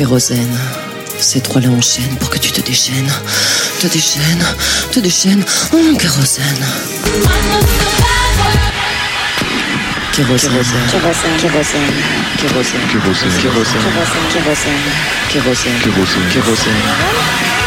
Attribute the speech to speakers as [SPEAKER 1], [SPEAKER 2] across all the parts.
[SPEAKER 1] Kérosène. Ces trois-là enchaînent pour que tu te déchaînes. Te déchaînes, te déchaînes. Oh, kérosène. Kérosène.
[SPEAKER 2] Kérosène. Kérosène.
[SPEAKER 1] Kérosène.
[SPEAKER 3] Kérosène.
[SPEAKER 1] Kérosène.
[SPEAKER 2] Kérosène.
[SPEAKER 1] Kérosène.
[SPEAKER 3] Kérosène.
[SPEAKER 1] Kérosène.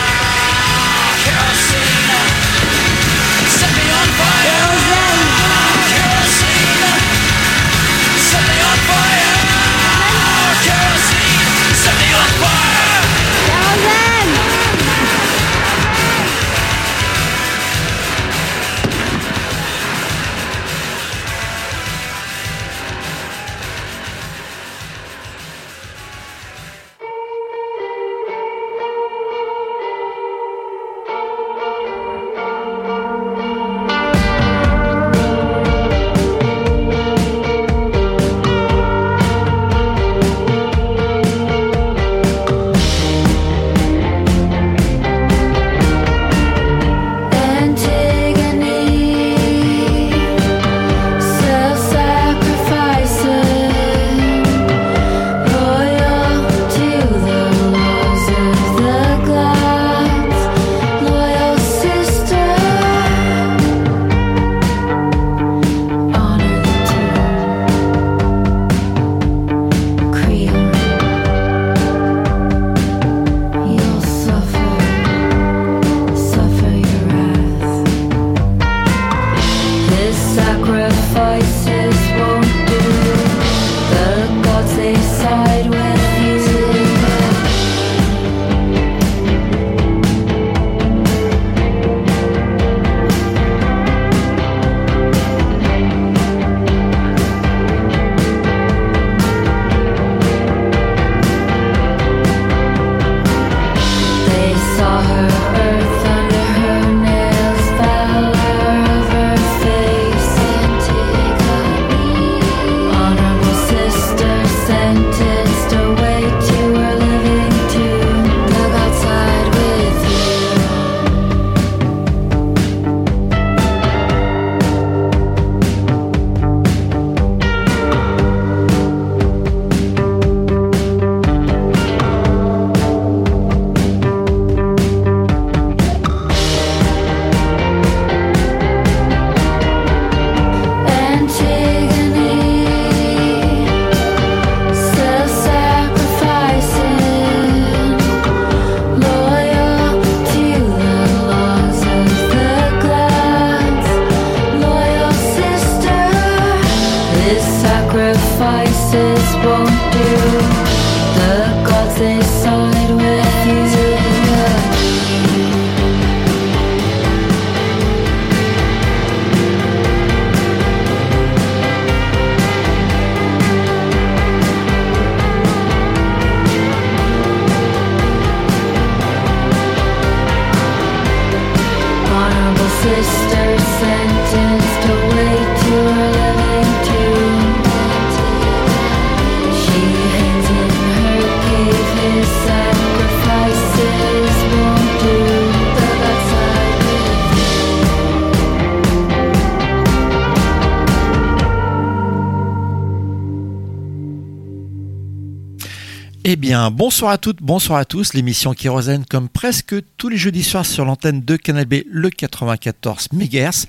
[SPEAKER 4] Eh bien, bonsoir à toutes, bonsoir à tous. L'émission Kérosène, comme presque tous les jeudis soirs sur l'antenne de Canal B, le 94 MHz.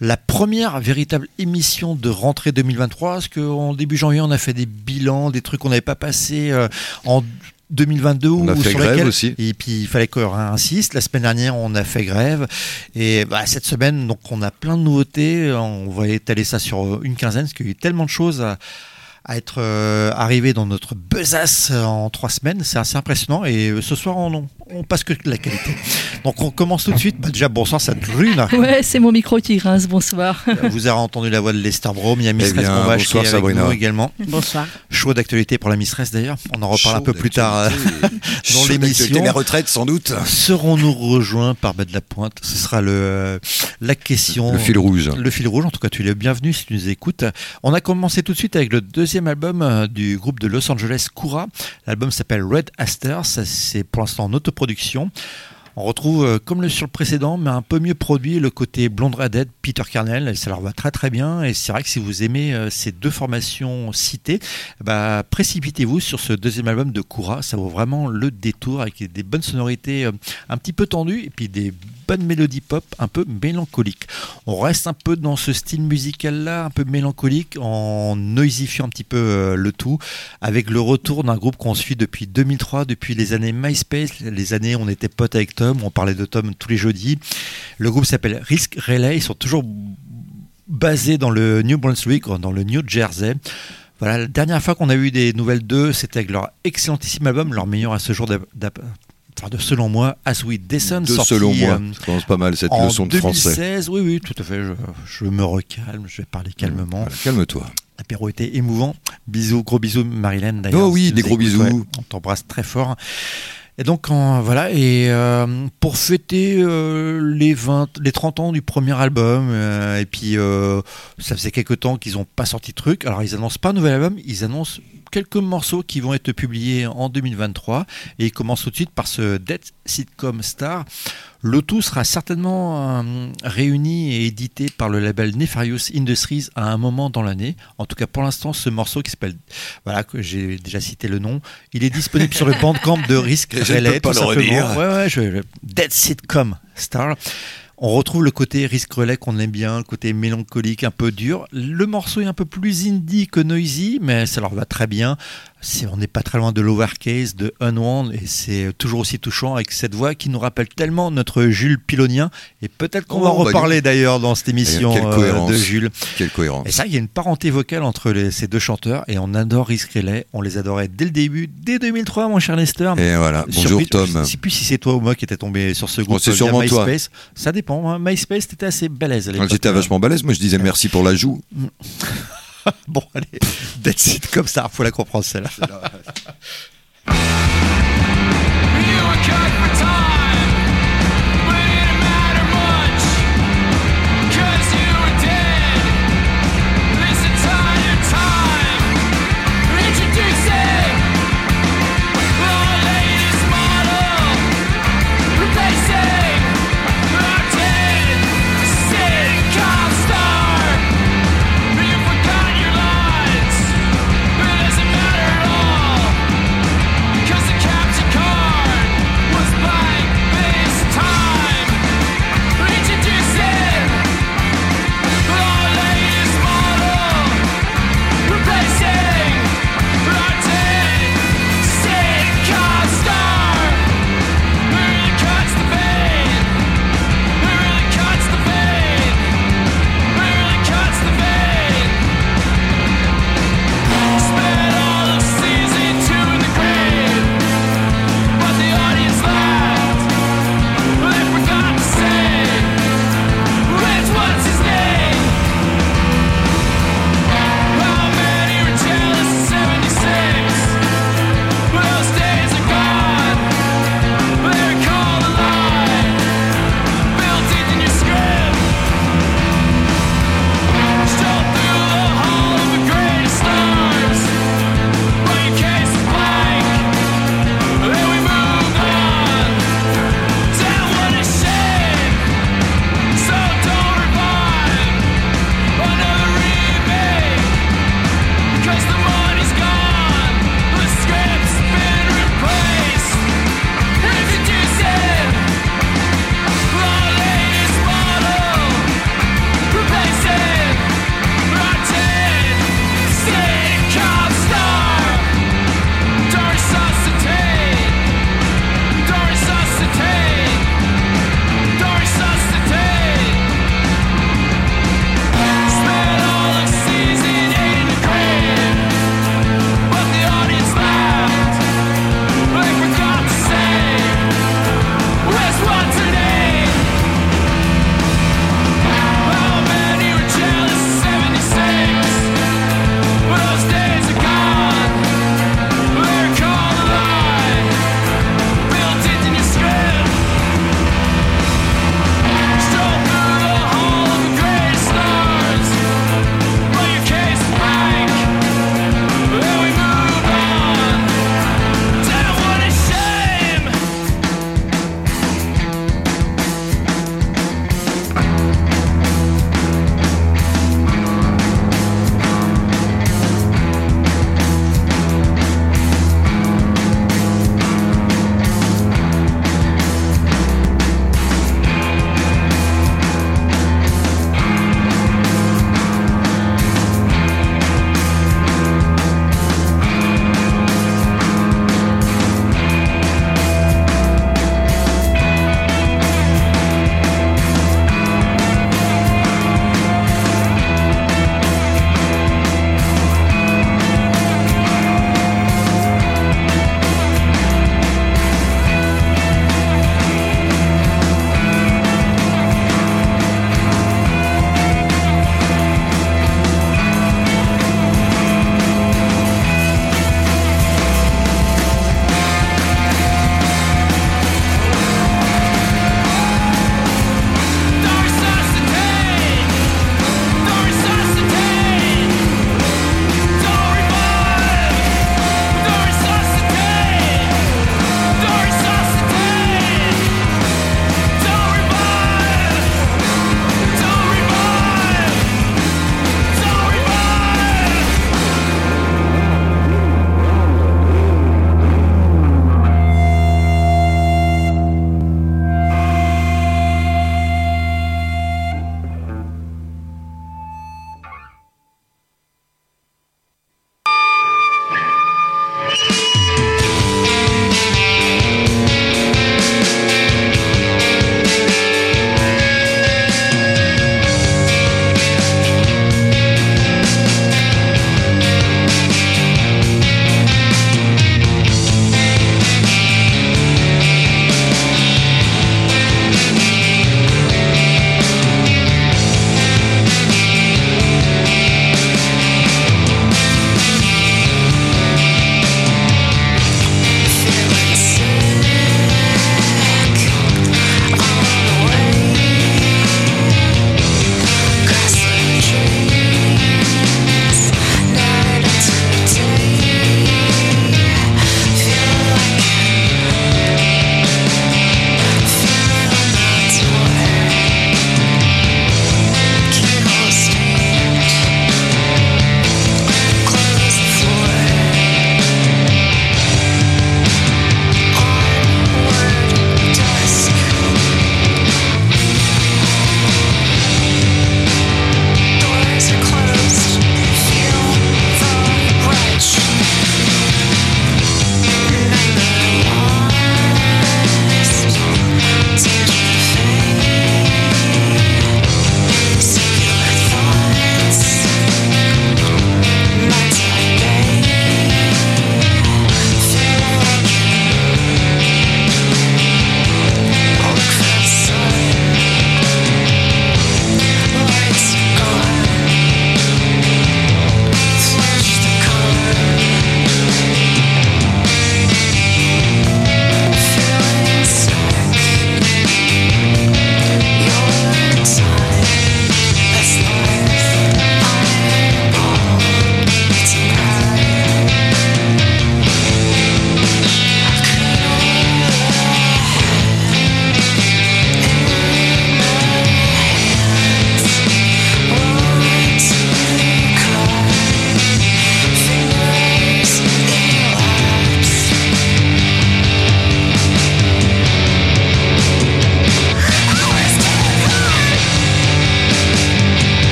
[SPEAKER 4] La première véritable émission de rentrée 2023, parce qu'en début janvier, on a fait des bilans, des trucs qu'on n'avait pas passés euh, en 2022
[SPEAKER 3] On a
[SPEAKER 4] ou
[SPEAKER 3] fait
[SPEAKER 4] sur
[SPEAKER 3] grève
[SPEAKER 4] lesquels-
[SPEAKER 3] aussi.
[SPEAKER 4] Et puis il fallait qu'on insiste. La semaine dernière, on a fait grève. Et bah, cette semaine, donc on a plein de nouveautés. On va étaler ça sur une quinzaine, parce qu'il y a eu tellement de choses à, à être euh, arrivé dans notre besace en trois semaines. C'est assez impressionnant. Et euh, ce soir, on, on passe que de la qualité. Donc on commence tout de suite. Bah, déjà, bonsoir, ça brune.
[SPEAKER 5] Ouais, c'est mon micro qui grince. Bonsoir.
[SPEAKER 4] Vous avez entendu la voix de Lester Brom. Il y a
[SPEAKER 3] Eh
[SPEAKER 4] Mistress qui est
[SPEAKER 3] bonsoir,
[SPEAKER 4] avec
[SPEAKER 3] Sabrina.
[SPEAKER 4] nous également.
[SPEAKER 5] Bonsoir.
[SPEAKER 4] Chaud d'actualité pour la Mistress d'ailleurs. On en reparle un peu plus tard euh,
[SPEAKER 3] d'actualité.
[SPEAKER 4] dans l'émission.
[SPEAKER 3] d'actualité, La retraite, sans doute.
[SPEAKER 4] Serons-nous rejoints par Bas de la Pointe? Ce sera le, euh, la question.
[SPEAKER 3] Le fil rouge.
[SPEAKER 4] Le fil rouge, en tout cas, tu es le bienvenu si tu nous écoutes. On a commencé tout de suite avec le deuxième album euh, du groupe de Los Angeles, Koura. L'album s'appelle Red Aster, c'est pour l'instant en autoproduction. On retrouve, euh, comme le sur le précédent, mais un peu mieux produit, le côté Blonde Redhead, Peter Carnell, ça leur va très très bien. Et c'est vrai que si vous aimez euh, ces deux formations citées, bah, précipitez-vous sur ce deuxième album de Koura. Ça vaut vraiment le détour avec des bonnes sonorités euh, un petit peu tendues et puis des bonnes mélodies pop un peu mélancoliques. On reste un peu dans ce style musical là, un peu mélancolique, en noisifiant un petit peu euh, le tout, avec le retour d'un groupe qu'on suit depuis 2003, depuis les années MySpace, les années on était potes avec Tom, on parlait de Tom tous les jeudis. Le groupe s'appelle Risk Relay, ils sont toujours basés dans le New Brunswick, dans le New Jersey. Voilà, la dernière fois qu'on a eu des nouvelles d'eux, c'était avec leur excellentissime album, leur meilleur à ce jour, enfin, de selon moi, As We Descend,
[SPEAKER 3] De
[SPEAKER 4] sorti,
[SPEAKER 3] selon moi,
[SPEAKER 4] euh,
[SPEAKER 3] ça commence pas mal cette
[SPEAKER 4] en
[SPEAKER 3] leçon de français.
[SPEAKER 4] 2016, oui, oui, tout à fait. Je, je me recalme, je vais parler calmement.
[SPEAKER 3] Voilà, Calme-toi.
[SPEAKER 4] L'apéro était émouvant. Bisous, gros bisous, Marilyn. D'ailleurs,
[SPEAKER 3] Oh oui,
[SPEAKER 4] si
[SPEAKER 3] des gros bisous.
[SPEAKER 4] ouais, on t'embrasse très fort. Et donc en- voilà, et euh, pour fêter euh, les 20, les 30 ans du premier album, euh, et puis ça faisait quelques temps qu'ils n'ont pas sorti de truc. Alors ils annoncent pas un nouvel album, ils annoncent quelques morceaux qui vont être publiés en 2023, et ils commencent tout de suite par ce Dead Sitcom Star. Le tout sera certainement euh, réuni et édité par le label Nefarious Industries à un moment dans l'année. En tout cas, pour l'instant, ce morceau qui s'appelle, voilà, que j'ai déjà cité le nom, il est disponible sur le bandcamp de Risk
[SPEAKER 3] Je ne
[SPEAKER 4] Relay.
[SPEAKER 3] peux pas
[SPEAKER 4] tout
[SPEAKER 3] le
[SPEAKER 4] simplement.
[SPEAKER 3] redire.
[SPEAKER 4] Ouais, ouais, je, Dead Sitcom Star. On retrouve le côté Risk Relay qu'on aime bien, le côté mélancolique, un peu dur. Le morceau est un peu plus indie que noisy, mais ça leur va très bien. On n'est pas très loin de l'Overcase, de Unwound, et c'est toujours aussi touchant avec cette voix qui nous rappelle tellement notre Jules Pilonien. Et peut-être qu'on
[SPEAKER 3] Oh,
[SPEAKER 4] va en
[SPEAKER 3] bah,
[SPEAKER 4] reparler d'ailleurs dans cette émission
[SPEAKER 3] quelle
[SPEAKER 4] euh,
[SPEAKER 3] cohérence.
[SPEAKER 4] de Jules.
[SPEAKER 3] Quelle cohérence.
[SPEAKER 4] Et ça, il y a une parenté vocale entre les- ces deux chanteurs, et on adore Risk Relay. On les adorait dès le début, dès 2003, mon cher Lester.
[SPEAKER 3] Et voilà, bonjour
[SPEAKER 4] Surpris-
[SPEAKER 3] Tom.
[SPEAKER 4] Je sais plus si c'est toi ou moi qui était tombé sur ce groupe
[SPEAKER 3] c'est
[SPEAKER 4] via
[SPEAKER 3] sûrement toi.
[SPEAKER 4] MySpace. Ça dépend. hein. MySpace, t'étais assez balèze à l'époque.
[SPEAKER 3] J'étais vachement balèze, moi je disais merci pour l'ajout.
[SPEAKER 4] Bon, allez, that's it comme ça, faut la comprendre celle-là.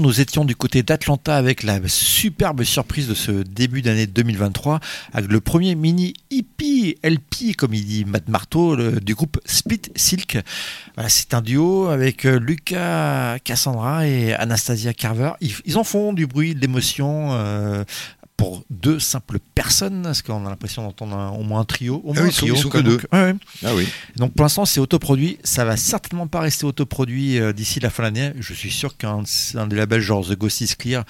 [SPEAKER 4] Nous étions du côté d'Atlanta avec la superbe surprise de ce début d'année 2023 avec le premier mini hippie LP, comme il dit Matt Marteau, du groupe Split Silk. Voilà, c'est un duo avec euh, Lucas Cassandra et Anastasia Carver. Ils, ils en font du bruit, de l'émotion. euh, pour deux simples personnes, parce qu'on a l'impression d'entendre au moins un trio. Au
[SPEAKER 3] Ah
[SPEAKER 4] moins
[SPEAKER 3] oui,
[SPEAKER 4] un
[SPEAKER 3] ils sont-
[SPEAKER 4] trio,
[SPEAKER 3] ils sont
[SPEAKER 4] quoi.
[SPEAKER 3] que deux.
[SPEAKER 4] Donc, ouais, ouais.
[SPEAKER 3] Ah oui.
[SPEAKER 4] Donc pour l'instant, c'est autoproduit. Ça va certainement pas rester autoproduit euh, d'ici la fin de l'année. Je suis sûr qu'un un des labels genre The Ghost is Clear,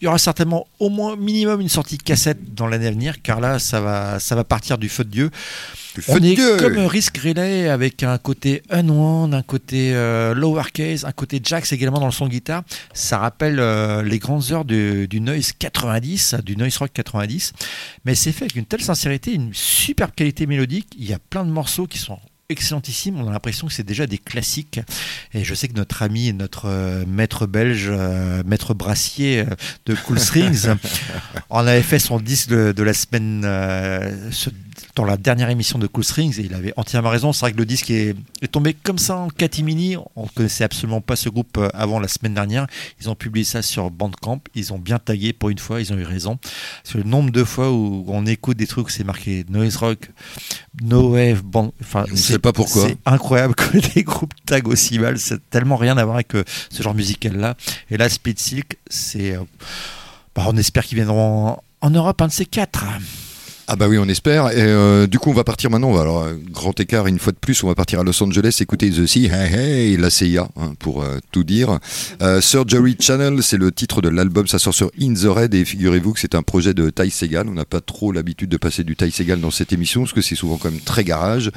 [SPEAKER 4] il y aura certainement au moins minimum une sortie cassette dans l'année à venir, car là, ça va, ça va partir du feu de Dieu. On
[SPEAKER 3] Feu de
[SPEAKER 4] est
[SPEAKER 3] Dieu.
[SPEAKER 4] comme Risk Relay avec un côté Unwound, un côté euh, Lowercase, un côté Jax également dans le son de guitare. Ça rappelle euh, les grandes heures du, du Noise 90, du Noise Rock 90. Mais c'est fait avec une telle sincérité, une superbe qualité mélodique. Il y a plein de morceaux qui sont excellentissimes. On a l'impression que c'est déjà des classiques. Et je sais que notre ami et notre euh, maître belge, euh, maître brassier euh, de Cool Strings, on avait fait son disque de, de la semaine euh, ce- dans la dernière émission de Cool Strings et il avait entièrement raison. C'est vrai que le disque est, est tombé comme ça en catimini. On ne connaissait absolument pas ce groupe euh, avant la semaine dernière. Ils ont publié ça sur Bandcamp. Ils ont bien tagué pour une fois. Ils ont eu raison. Sur le nombre de fois où on écoute des trucs, c'est marqué noise rock, no wave, band- enfin,
[SPEAKER 3] sait pas pourquoi.
[SPEAKER 4] C'est incroyable que des groupes taguent aussi mal. C'est tellement rien à voir avec euh, ce genre musical-là. Et là, Split Silk, c'est. euh, bah, on espère qu'ils viendront en, en Europe, un de ces quatre.
[SPEAKER 3] Ah bah oui, on espère. Et euh, du coup, on va partir maintenant. Alors, euh, grand écart, une fois de plus, on va partir à Los Angeles, écouter The Sea, Hey Hey, la CIA, hein, pour euh, tout dire. Euh, Surgery Channel, c'est le titre de l'album, ça sort sur In the Red, et figurez-vous que c'est un projet de Ty Segal. On n'a pas trop l'habitude de passer du Ty Segal dans cette émission, parce que c'est souvent quand même très garage.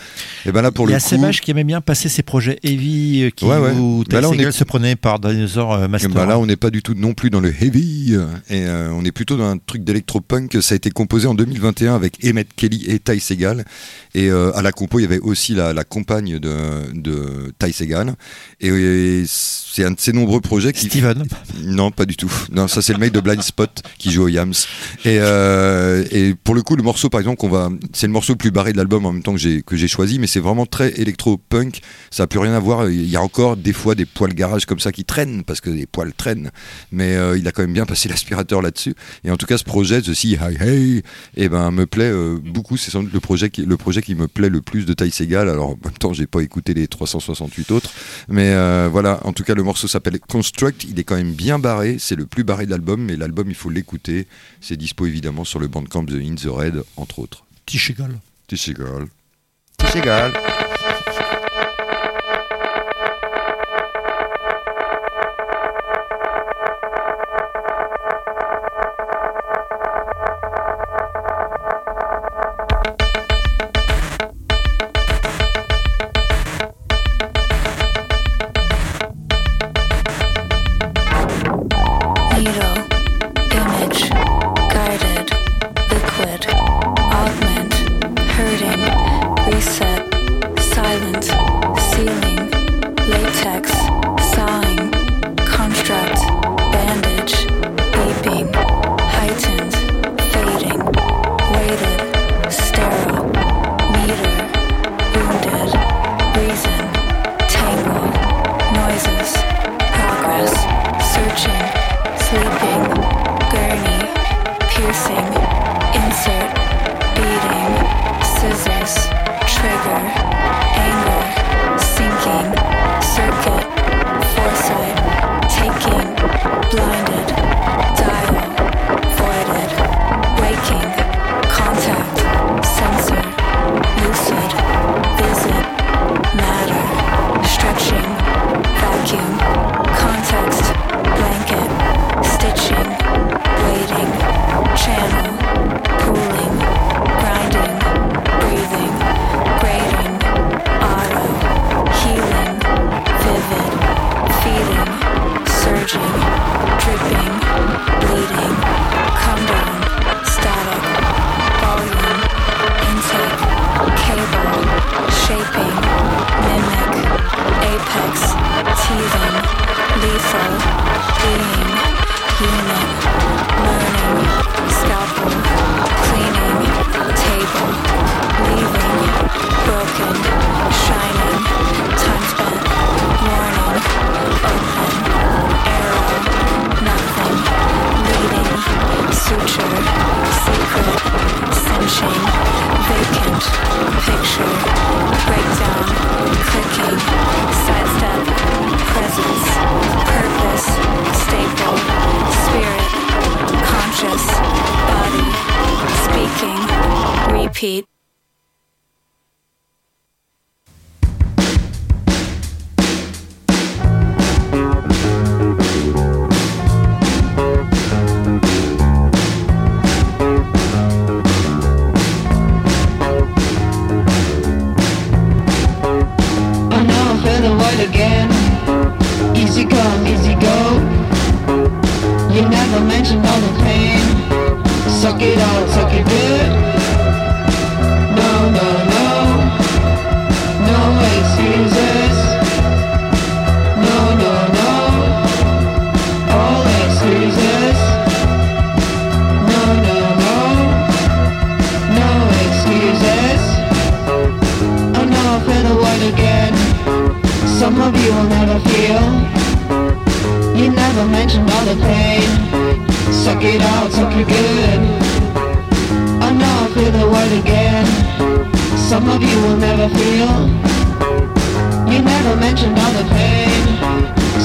[SPEAKER 3] Et ben là, pour
[SPEAKER 4] Il y
[SPEAKER 3] le
[SPEAKER 4] a
[SPEAKER 3] coup...
[SPEAKER 4] Sebach qui aimait bien passer ses projets heavy, euh, qui,
[SPEAKER 3] Ouais, ouais.
[SPEAKER 4] où
[SPEAKER 3] Bah là,
[SPEAKER 4] Ty Segall
[SPEAKER 3] est-
[SPEAKER 4] se prenait par Dinosaur euh,
[SPEAKER 3] Et
[SPEAKER 4] Master.
[SPEAKER 3] ben là, on n'est pas du tout non plus dans le heavy, et euh, on est plutôt dans un truc d'électropunk. Ça a été composé en 2021 avec Emmett Kelly et Ty Segal. Et euh, à la compo, il y avait aussi la, la compagne de, de Ty Segal. Et, et c'est un de ces nombreux projets qui.
[SPEAKER 4] Steven.
[SPEAKER 3] Non, pas du tout. Non, ça c'est le mec de Blind Spot qui joue au Yams. Et, euh, et pour le coup, le morceau, par exemple, qu'on va, c'est le morceau le plus barré de l'album en même temps que j'ai choisi, mais c'est vraiment très électro-punk. Ça a plus rien à voir. Il y a encore des fois des poils garage comme ça qui traînent parce que les poils traînent. Mais euh, il a quand même bien passé l'aspirateur là-dessus. Et en tout cas, ce projet, ceci, Hi Hey, eh ben me plaît euh, beaucoup. C'est sans doute le projet qui le projet qui me plaît le plus de Ty Segal. Alors en même temps, j'ai pas écouté les 368 autres, mais euh, voilà. En tout cas, le morceau s'appelle Construct. Il est quand même bien barré. C'est le plus barré de l'album, mais l'album, il faut l'écouter. C'est dispo évidemment sur le bandcamp de In the Red, entre autres.
[SPEAKER 4] Tichegal.
[SPEAKER 3] Ty Segal.
[SPEAKER 4] Tichegal.
[SPEAKER 6] Needle,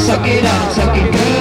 [SPEAKER 7] Suck it out, suck it good.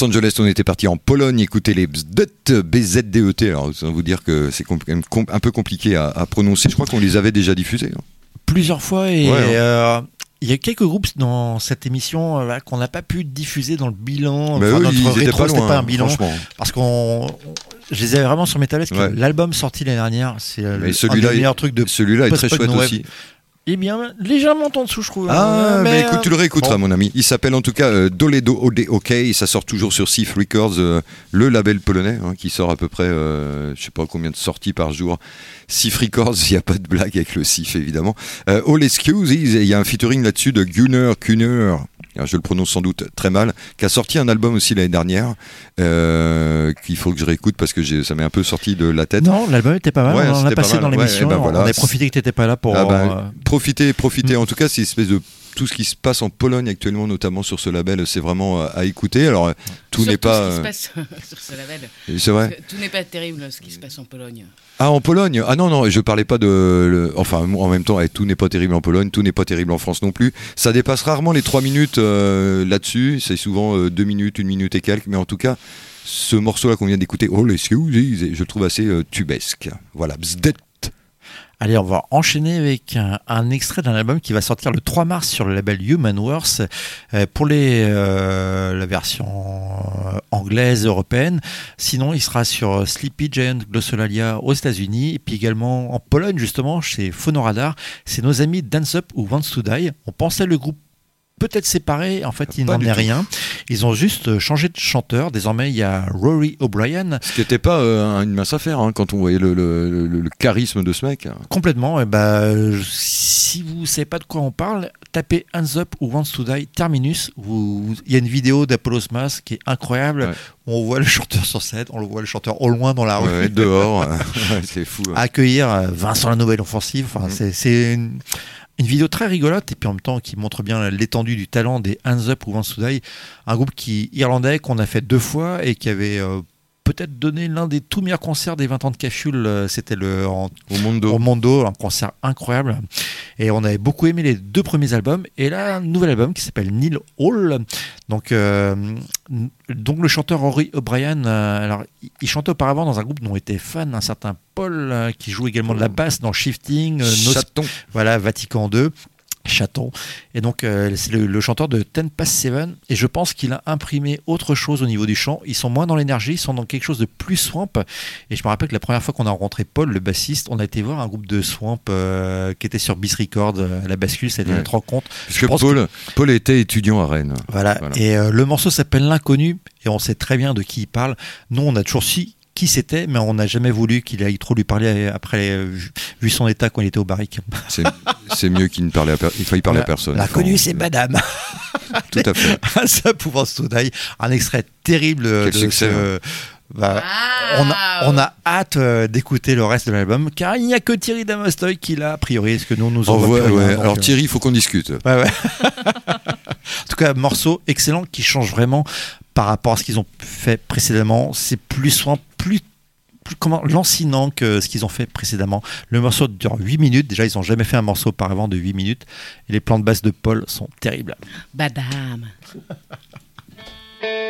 [SPEAKER 3] Los Angeles, on était parti en Pologne écouter les BZDET, BZDET. Alors, ça vous dire que c'est un peu compliqué à, à prononcer. Je crois qu'on les avait déjà diffusés. hein.
[SPEAKER 4] Plusieurs fois et
[SPEAKER 3] Ouais, hein.
[SPEAKER 4] euh, il y a quelques groupes dans cette émission euh, là, qu'on n'a pas pu diffuser dans le bilan.
[SPEAKER 3] Mais
[SPEAKER 4] Enfin,
[SPEAKER 3] eux,
[SPEAKER 4] notre rétro,
[SPEAKER 3] pas loin,
[SPEAKER 4] pas un bilan
[SPEAKER 3] franchement.
[SPEAKER 4] parce qu'on je les avais vraiment sur mes tablettes.
[SPEAKER 3] Ouais.
[SPEAKER 4] L'album sorti l'année dernière, c'est euh,
[SPEAKER 3] il-
[SPEAKER 4] meilleurs trucs de
[SPEAKER 3] Celui-là est très chouette aussi.
[SPEAKER 4] Eh bien, légèrement en dessous, je trouve.
[SPEAKER 3] Ah,
[SPEAKER 4] Euh,
[SPEAKER 3] mais, écoute, tu le
[SPEAKER 4] euh,
[SPEAKER 3] réécouteras,
[SPEAKER 4] bon.
[SPEAKER 3] mon ami. Il s'appelle en tout cas euh, Doledo Ode OK. Ça sort toujours sur Sif Records, euh, le label polonais, hein, qui sort à peu près, je sais pas combien de sorties par jour. Sif Records, il n'y a pas de blague avec le Sif, évidemment. All Excuses, il y a un featuring là-dessus de Gunnar Kuner. Alors, je le prononce sans doute très mal, qui a sorti un album aussi l'année dernière, euh, qu'il faut que je réécoute parce que ça m'est un peu sorti de la tête.
[SPEAKER 4] Non, l'album était pas mal.
[SPEAKER 3] Ouais,
[SPEAKER 4] on en a
[SPEAKER 3] c'était pas
[SPEAKER 4] passé
[SPEAKER 3] mal.
[SPEAKER 4] dans
[SPEAKER 3] Ouais,
[SPEAKER 4] l'émission.
[SPEAKER 3] eh ben voilà.
[SPEAKER 4] On a profité que tu n'étais pas là pour.
[SPEAKER 3] Ah bah,
[SPEAKER 4] euh,
[SPEAKER 3] profitez, profitez. En tout cas, c'est une espèce de tout ce qui se passe en Pologne actuellement, notamment sur ce label, c'est vraiment euh, à écouter. Alors, euh, tout n'est pas.
[SPEAKER 8] ce qui se passe sur ce label.
[SPEAKER 3] C'est vrai.
[SPEAKER 8] Tout n'est pas terrible ce qui se passe en Pologne.
[SPEAKER 3] Ah, en Pologne Ah non, non, je parlais pas de. Enfin, en même temps, eh, tout n'est pas terrible en Pologne, tout n'est pas terrible en France non plus. Ça dépasse rarement les 3 minutes euh, là-dessus. C'est souvent 2 minutes, 1 minute et quelques. Mais en tout cas, ce morceau-là qu'on vient d'écouter, Oh, les je le trouve assez euh, tubesque. Voilà.
[SPEAKER 4] Allez, on va enchaîner avec un, extrait d'un album qui va sortir le 3 mars sur le label Human Worth euh, pour les, euh, la version anglaise, européenne. Sinon, il sera sur Sleepy Giant Glossolalia aux États-Unis et puis également en Pologne, justement, chez Phonoradar. C'est nos amis Dance Up ou Wants to Die. On pensait le groupe peut-être séparé, en fait, il n'en est
[SPEAKER 3] tout.
[SPEAKER 4] rien. Ils ont juste changé de chanteur. Désormais, il y a Rory O'Brien.
[SPEAKER 3] Ce qui n'était pas euh, une mince affaire hein, quand on voyait le, le- le- le charisme de ce mec.
[SPEAKER 4] Complètement. Et bah, je- si vous savez pas de quoi on parle, tapez Hands Up ou Wants to Die Terminus. Il y a une vidéo d'Apollos Mass qui est incroyable.
[SPEAKER 3] Ouais.
[SPEAKER 4] où On voit le chanteur sur scène, on le voit le chanteur au loin dans la rue.
[SPEAKER 3] Ouais, dehors, euh, c'est fou. hein.
[SPEAKER 4] Accueillir euh, Vincent la nouvelle offensive. Enfin, c'est- c'est une, une vidéo très rigolote et puis en même temps qui montre bien l'étendue du talent des Hands Up ou Die. Un groupe qui irlandais qu'on a fait deux fois et qui avait euh, peut-être donné l'un des tout meilleurs concerts des 20 ans de Cafule. euh, C'était le en
[SPEAKER 3] Au monde
[SPEAKER 4] au Mondo, un concert incroyable. Et on avait beaucoup aimé les deux premiers albums. Et là, un nouvel album qui s'appelle Neil Hall. Donc, euh, donc le chanteur Rory O'Brien, euh, alors, il- chantait auparavant dans un groupe dont était fan un certain Paul, euh, qui joue également de la basse dans Shifting, voilà, Vatican 2. Chaton. Et donc, euh, c'est le, le chanteur de Ten Past Seven. Et je pense qu'il a imprimé autre chose au niveau du chant. Ils sont moins dans l'énergie, ils sont dans quelque chose de plus swamp. Et je me rappelle que la première fois qu'on a rencontré Paul, le bassiste, on a été voir un groupe de swamp euh, qui était sur Bis Records euh, à la bascule. C'était
[SPEAKER 3] Ouais.
[SPEAKER 4] notre rencontre.
[SPEAKER 3] Parce
[SPEAKER 4] Je
[SPEAKER 3] que
[SPEAKER 4] pense
[SPEAKER 3] Paul, Paul était étudiant à Rennes.
[SPEAKER 4] Voilà.
[SPEAKER 3] Voilà.
[SPEAKER 4] Et euh, le morceau s'appelle L'inconnu. Et on sait très bien de qui il parle. Nous, on a toujours su qui c'était, mais on n'a jamais voulu qu'il aille trop lui parler après, vu- son état quand il était au barrique.
[SPEAKER 3] C'est mieux qu'il ne parlait à per- il faille parler à personne.
[SPEAKER 4] L'inconnu, c'est madame.
[SPEAKER 3] Tout à fait.
[SPEAKER 4] Ça pouvant Sodaille. Un extrait terrible
[SPEAKER 3] Quel
[SPEAKER 4] de
[SPEAKER 3] succès,
[SPEAKER 4] ce- bah, on, a, on a hâte euh, d'écouter le reste de l'album, car il n'y a que Thierry Damostoy qui l'a a priori, est-ce que nous nous
[SPEAKER 3] Oh, ouais, ouais.
[SPEAKER 4] donc,
[SPEAKER 3] Alors
[SPEAKER 4] euh,
[SPEAKER 3] Thierry, il faut qu'on discute.
[SPEAKER 4] Ouais, ouais. en tout cas, morceau excellent qui change vraiment par rapport à ce qu'ils ont fait précédemment. C'est plus soin, plus, comment, lancinant que ce qu'ils ont fait précédemment. Le morceau dure 8 minutes. Déjà, ils n'ont jamais fait un morceau auparavant de 8 minutes. Et les plans de basse de Paul sont terribles.
[SPEAKER 9] Badam.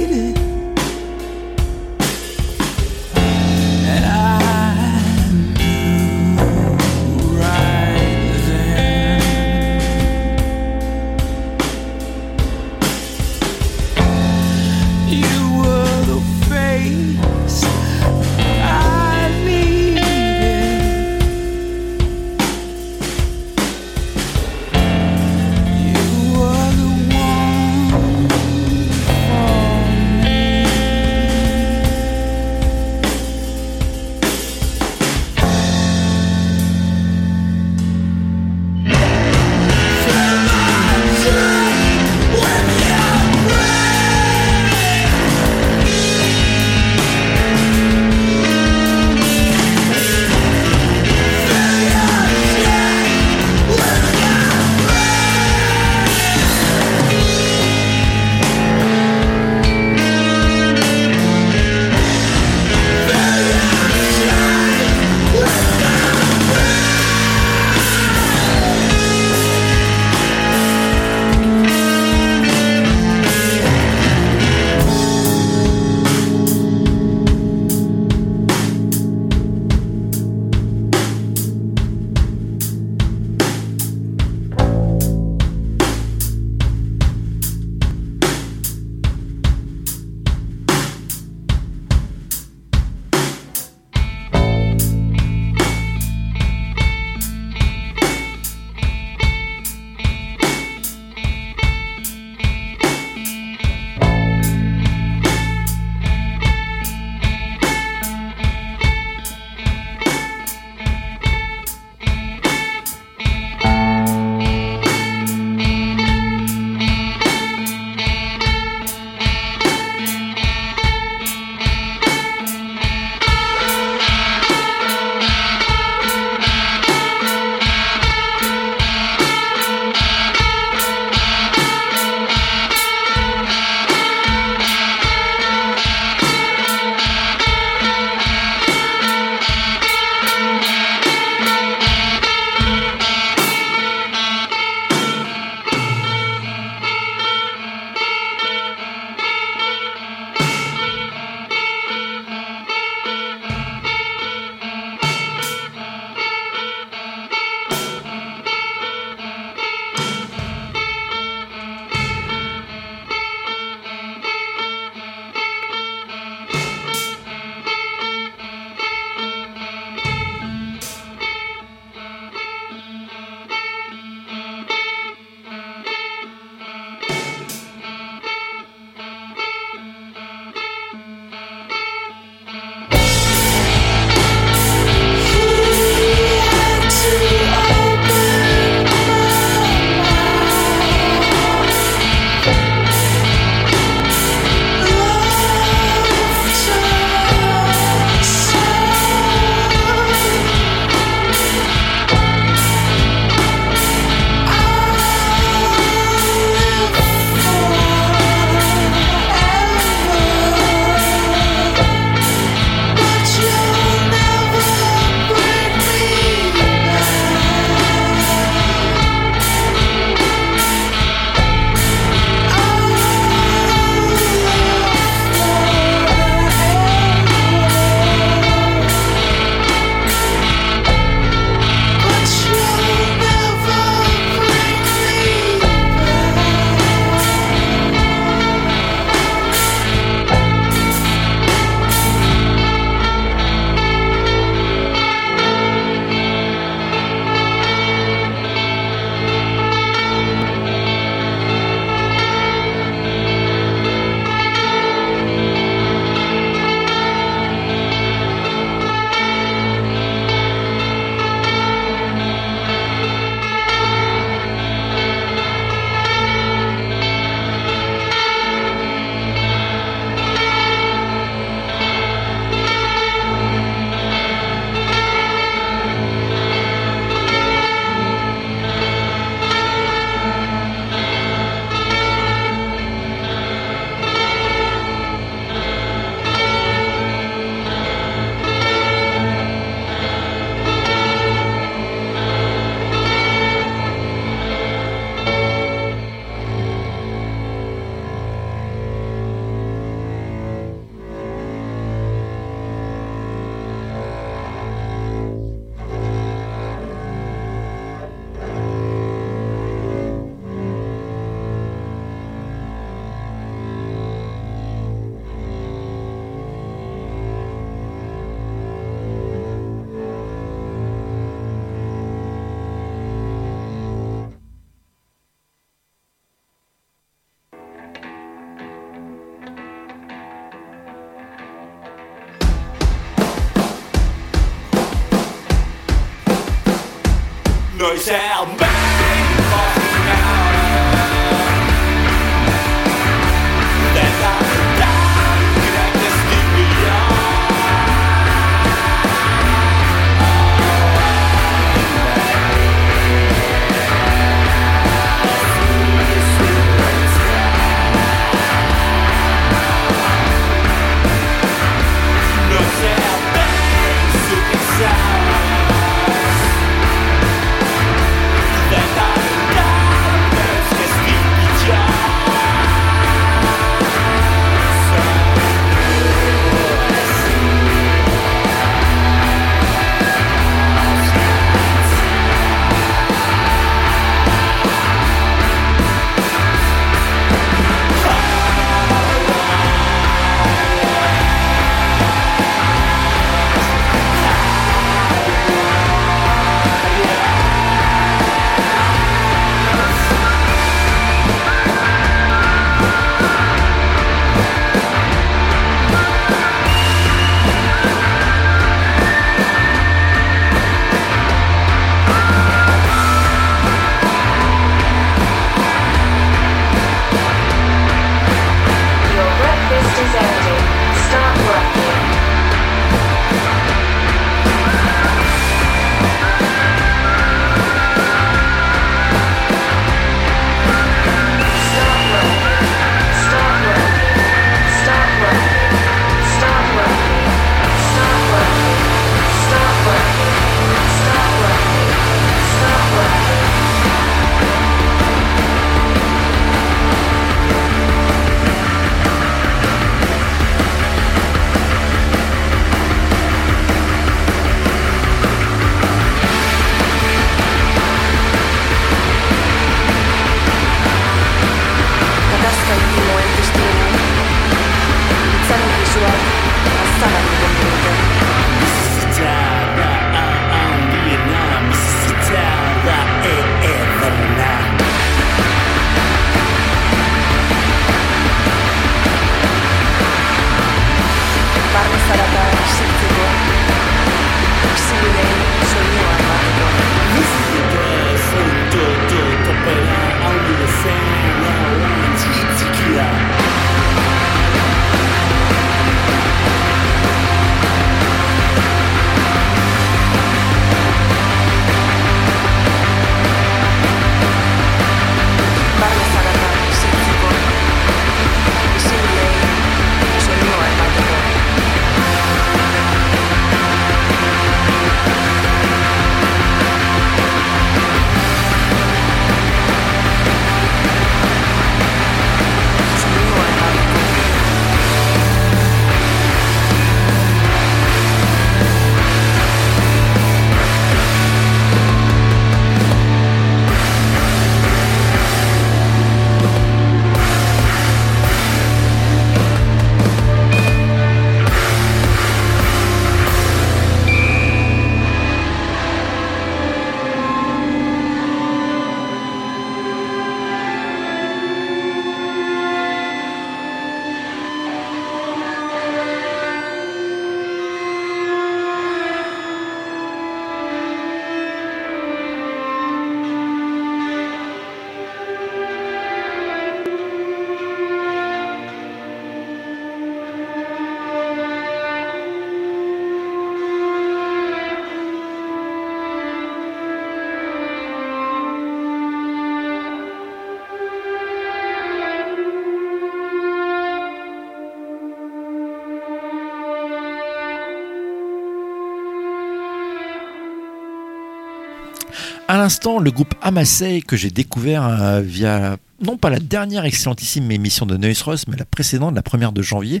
[SPEAKER 4] le groupe Amasei que j'ai découvert euh, via non pas la dernière excellentissime émission de Noise Ross, mais la précédente, la première de janvier.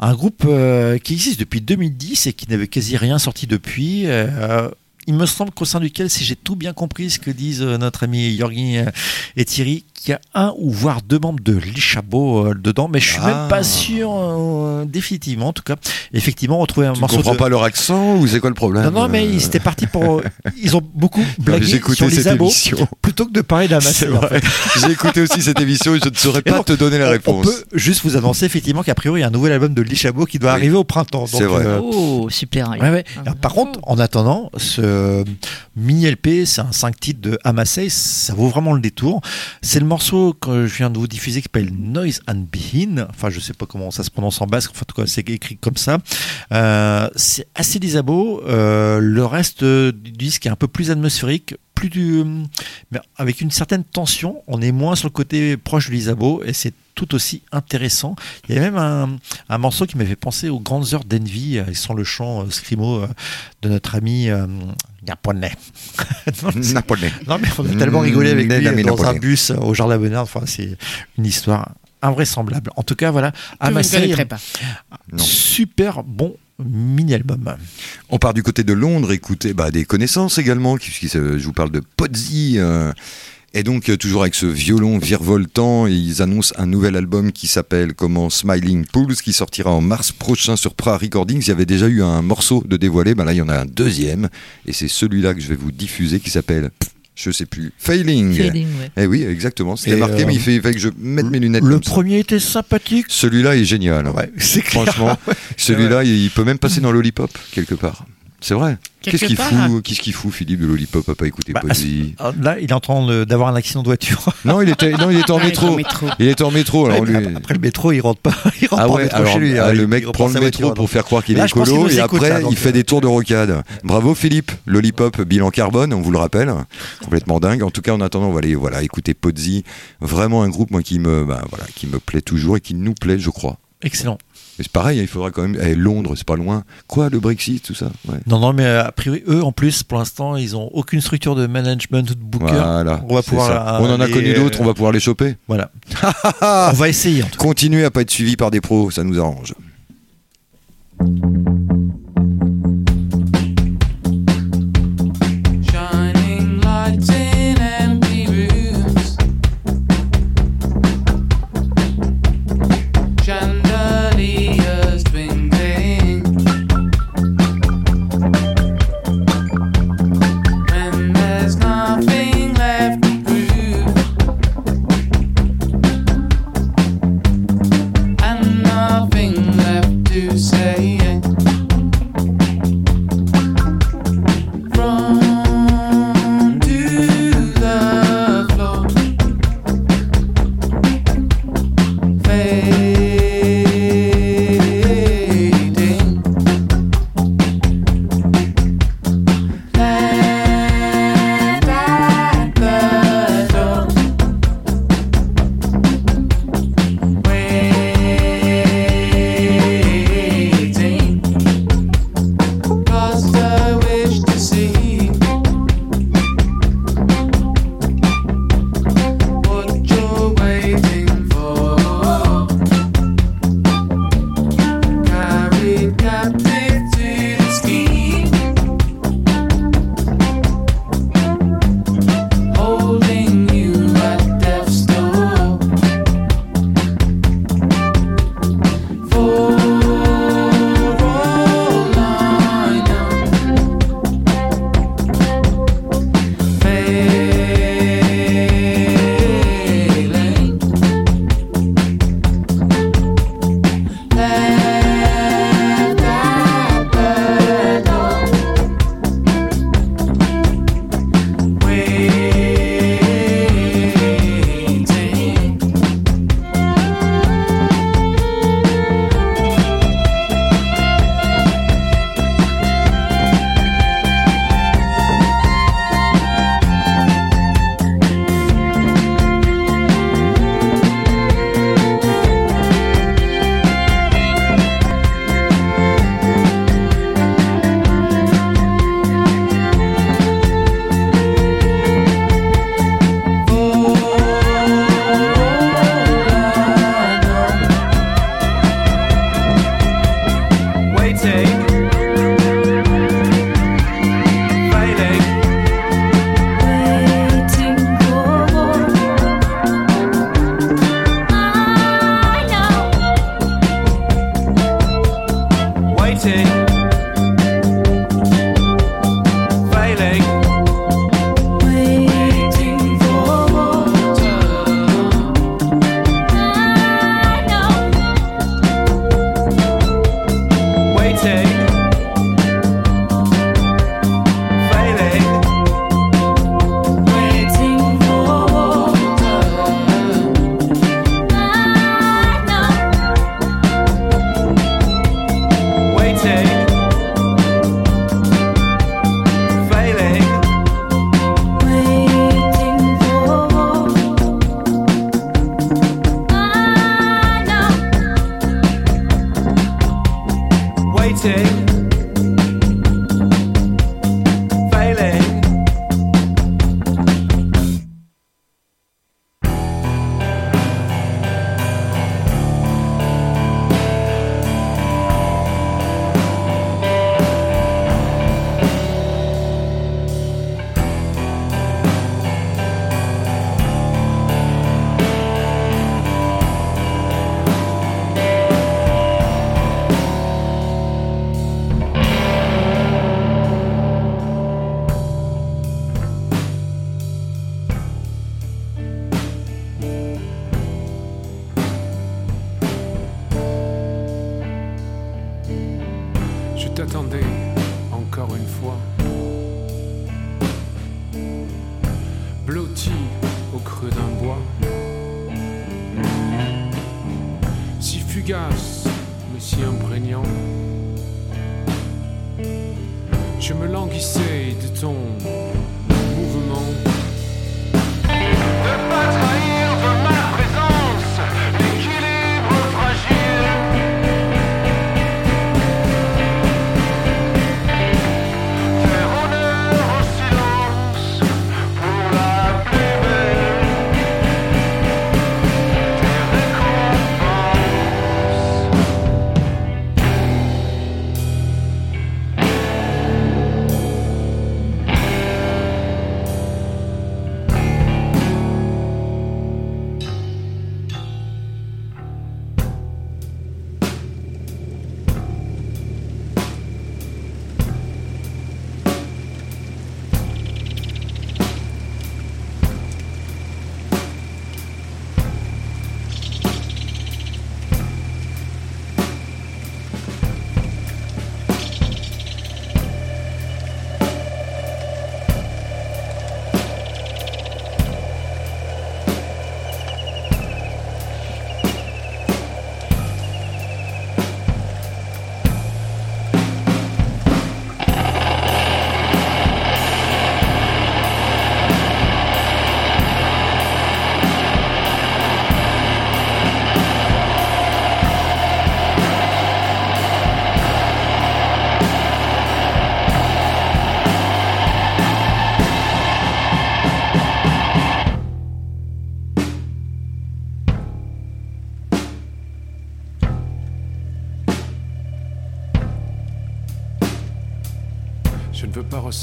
[SPEAKER 4] Un groupe euh, qui existe depuis 2010 et qui n'avait quasi rien sorti depuis. Euh, il me semble qu'au sein duquel, si j'ai tout bien compris ce que disent notre ami Yorgi euh, et Thierry, qu'il y a un ou voire deux membres de l'Ichabot euh, dedans, mais je suis
[SPEAKER 3] Ah.
[SPEAKER 4] même pas sûr euh, définitivement. En tout cas, effectivement, retrouver un
[SPEAKER 3] Tu
[SPEAKER 4] morceau
[SPEAKER 3] comprends
[SPEAKER 4] de.
[SPEAKER 3] pas leur accent ou c'est quoi le problème
[SPEAKER 4] non, non, mais
[SPEAKER 3] Euh,
[SPEAKER 4] ils étaient partis pour. Ils ont beaucoup blagué sur les
[SPEAKER 3] cette
[SPEAKER 4] abos
[SPEAKER 3] émission.
[SPEAKER 4] plutôt que de parler d'un en
[SPEAKER 3] vrai.
[SPEAKER 4] fait.
[SPEAKER 3] J'ai écouté aussi cette émission et je ne saurais
[SPEAKER 4] Et
[SPEAKER 3] pas
[SPEAKER 4] donc,
[SPEAKER 3] te donner la
[SPEAKER 4] on-
[SPEAKER 3] réponse.
[SPEAKER 4] On peut juste vous annoncer effectivement qu'a priori il y a un nouvel album de l'Ichabot qui doit
[SPEAKER 3] Oui.
[SPEAKER 4] arriver au printemps.
[SPEAKER 3] C'est vrai.
[SPEAKER 4] euh,
[SPEAKER 5] Oh, super.
[SPEAKER 4] Ouais, ouais. Alors, par contre, en attendant, ce mini LP, c'est un 5 titres de Amassey, ça vaut vraiment le détour. C'est le morceau que je viens de vous diffuser qui s'appelle Noise and Behin. Enfin, je sais pas comment ça se prononce en basque, enfin, en tout cas, c'est écrit comme ça. Euh, c'est assez d'Isabeau. Euh, le reste du disque est un peu plus atmosphérique, plus du, mais avec une certaine tension. On est moins sur le côté proche de l'Isabeau et c'est tout aussi intéressant. Il y a même un, un morceau qui m'avait pensé aux grandes heures d'Envy, euh, sans le chant euh, scrimo euh, de notre ami euh, japonais. non, non, mais on a tellement rigolé avec lui dans un bus au Jardin Bonheur. Enfin, c'est une histoire invraisemblable. En tout cas, voilà,
[SPEAKER 8] pas.
[SPEAKER 3] Non.
[SPEAKER 4] super bon mini-album.
[SPEAKER 3] On part du côté de Londres, écouter bah, des connaissances également, puisque je vous parle de euh, et donc, euh, toujours avec ce violon virevoltant, ils annoncent un nouvel album qui s'appelle comment Smiling Pools, qui sortira en mars prochain sur Pra Recordings. Il y avait déjà eu un morceau de dévoilé, bah là il y en a un deuxième, et c'est celui-là que je vais vous diffuser qui s'appelle, je sais plus, Failing.
[SPEAKER 5] Feeling, ouais.
[SPEAKER 3] Eh oui, exactement, c'était marqué,
[SPEAKER 4] euh,
[SPEAKER 3] mais il fait, il fait que je mette mes lunettes
[SPEAKER 4] Le
[SPEAKER 3] ça.
[SPEAKER 4] premier était sympathique.
[SPEAKER 3] Celui-là est génial.
[SPEAKER 4] Ouais, c'est clair.
[SPEAKER 3] Franchement, celui-là, il peut même passer dans Lollipop, quelque part. C'est vrai. Qu'est-ce qu'il fout, qu'est-ce qu'il fout, Philippe de Lollipop, à pas écouter
[SPEAKER 4] Bah,
[SPEAKER 3] Podsy
[SPEAKER 4] Ah, Là, il est en train d'avoir un accident de voiture.
[SPEAKER 3] Non, il était, non, il était en
[SPEAKER 8] Ah, il est
[SPEAKER 3] métro.
[SPEAKER 8] en métro.
[SPEAKER 3] Il était en métro. Alors
[SPEAKER 4] Ouais,
[SPEAKER 3] lui...
[SPEAKER 4] après, après le métro, il rentre pas. Il rentre
[SPEAKER 3] Ah
[SPEAKER 4] pas en
[SPEAKER 3] ouais,
[SPEAKER 4] métro
[SPEAKER 3] alors
[SPEAKER 4] chez lui.
[SPEAKER 3] ah,
[SPEAKER 4] hein.
[SPEAKER 3] le
[SPEAKER 4] Il
[SPEAKER 3] mec
[SPEAKER 4] reprend
[SPEAKER 3] prend le métro
[SPEAKER 4] voiture,
[SPEAKER 3] pour faire croire qu'il est écolo et après
[SPEAKER 4] là, donc,
[SPEAKER 3] il fait
[SPEAKER 4] euh,
[SPEAKER 3] des tours de rocade. Bravo Philippe, Lollipop, bilan carbone, on vous le rappelle, complètement dingue. En tout cas, en attendant, on va aller voilà, écouter Podsy, vraiment un groupe moi qui me, bah, voilà, qui me plaît toujours et qui nous plaît, je crois.
[SPEAKER 4] Excellent.
[SPEAKER 3] Mais c'est pareil, hein, il faudra quand même. eh, Londres, c'est pas loin. Quoi, le Brexit, tout ça? Ouais.
[SPEAKER 4] Non, non, mais euh, a priori, eux, en plus, pour l'instant, ils ont aucune structure de management ou de booker.
[SPEAKER 3] Voilà,
[SPEAKER 4] on va pouvoir. euh,
[SPEAKER 3] on en a
[SPEAKER 4] les-
[SPEAKER 3] connu d'autres, on va pouvoir les choper.
[SPEAKER 4] Voilà. on va essayer, en tout cas.
[SPEAKER 3] Continuez à pas être suivi par des pros, ça nous arrange.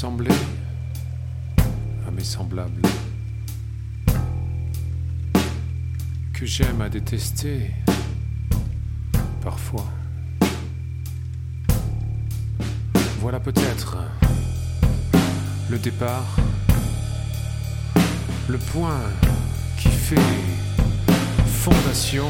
[SPEAKER 10] À mes semblables que j'aime à détester parfois. Voilà peut-être le départ, le point qui fait fondation.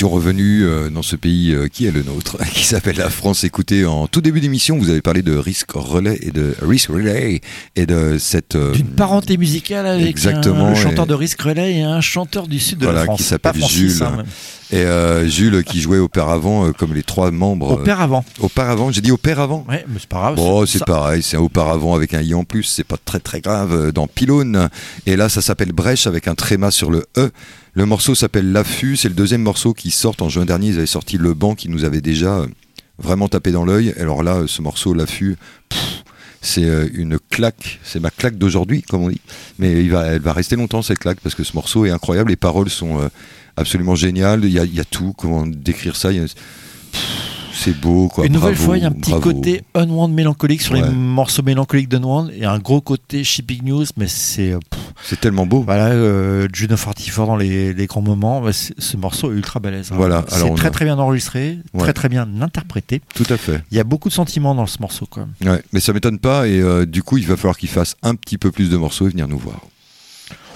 [SPEAKER 3] Étions revenus euh, dans ce pays euh, qui est le nôtre, qui s'appelle la France. Écoutez, en tout début d'émission, vous avez parlé de Risk Relay et de Risk Relay et de cette euh,
[SPEAKER 4] D'une parenté musicale avec
[SPEAKER 3] Exactement,
[SPEAKER 4] un, le chanteur
[SPEAKER 3] et-
[SPEAKER 4] de Risk Relay et un chanteur du sud de
[SPEAKER 3] voilà
[SPEAKER 4] la France.
[SPEAKER 3] qui s'appelle Jules
[SPEAKER 4] hein.
[SPEAKER 3] Et euh, Jules qui jouait auparavant euh, comme les trois membres. euh,
[SPEAKER 4] Auparavant.
[SPEAKER 3] auparavant, j'ai dit auparavant.
[SPEAKER 4] Ouais, mais c'est pas grave.
[SPEAKER 3] Bon, c'est pareil, c'est auparavant avec un i en plus, c'est pas très très grave dans Pylône. Et là, ça s'appelle Brèche avec un tréma sur le E. Le morceau s'appelle L'affût, c'est le deuxième morceau qui sort en juin dernier. Ils avaient sorti Le Banc qui nous avait déjà vraiment tapé dans l'œil. Alors là, ce morceau, L'affût, c'est une claque, c'est ma claque d'aujourd'hui, comme on dit. Mais il va, elle va rester longtemps cette claque parce que ce morceau est incroyable. Les paroles sont absolument géniales. Il y a, il y a tout. Comment décrire ça? Il y a- pff, C'est beau, quoi.
[SPEAKER 4] Une nouvelle
[SPEAKER 3] Bravo,
[SPEAKER 4] fois, il y a un petit
[SPEAKER 3] bravo.
[SPEAKER 4] côté Unwound mélancolique sur
[SPEAKER 3] Ouais.
[SPEAKER 4] les morceaux mélancoliques d'Unwound et un gros côté Shipping News, mais c'est. euh, pff,
[SPEAKER 3] C'est tellement beau.
[SPEAKER 4] Voilà, euh, Juno 44 dans les, les grands moments, bah, ce morceau est ultra balèze. hein.
[SPEAKER 3] Voilà,
[SPEAKER 4] c'est très
[SPEAKER 3] a-
[SPEAKER 4] très bien enregistré,
[SPEAKER 3] Ouais.
[SPEAKER 4] très très bien interprété.
[SPEAKER 3] Tout à fait.
[SPEAKER 4] Il y a beaucoup de sentiments dans ce morceau quand même.
[SPEAKER 3] Ouais, mais ça m'étonne pas et euh, du coup il va falloir qu'il fasse un petit peu plus de morceaux et venir nous voir.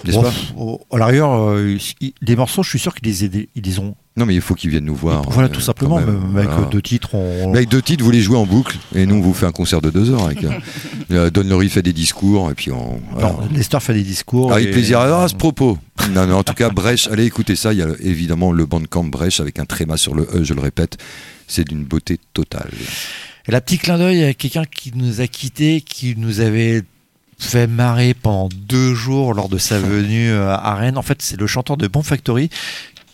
[SPEAKER 3] N'est-ce
[SPEAKER 4] Bon,
[SPEAKER 3] pas
[SPEAKER 4] pff, au- à l'arrière, euh, il- les morceaux, je suis sûr qu'ils les, aient- ils les ont.
[SPEAKER 3] Non, mais il faut qu'ils viennent nous voir.
[SPEAKER 4] voilà,
[SPEAKER 3] euh,
[SPEAKER 4] tout simplement.
[SPEAKER 3] même,
[SPEAKER 4] avec
[SPEAKER 3] voilà.
[SPEAKER 4] euh, deux titres, on.
[SPEAKER 3] Mais avec deux titres, vous les jouez en boucle, et nous, on vous fait un concert de deux heures. Avec, euh, euh, Don fait des discours, et puis on.
[SPEAKER 4] Non, Lester fait des discours.
[SPEAKER 3] Avec
[SPEAKER 4] et-
[SPEAKER 3] plaisir. Alors, à ce propos, non, non, en tout cas, Brèche, allez écouter ça. Il y a évidemment le Bandcamp Brèche avec un tréma sur le E, je le répète. C'est d'une beauté totale.
[SPEAKER 4] Et la petite clin d'œil à quelqu'un qui nous a quittés, qui nous avait fait marrer pendant deux jours lors de sa venue euh, à Rennes. En fait, c'est le chanteur de Bon Factory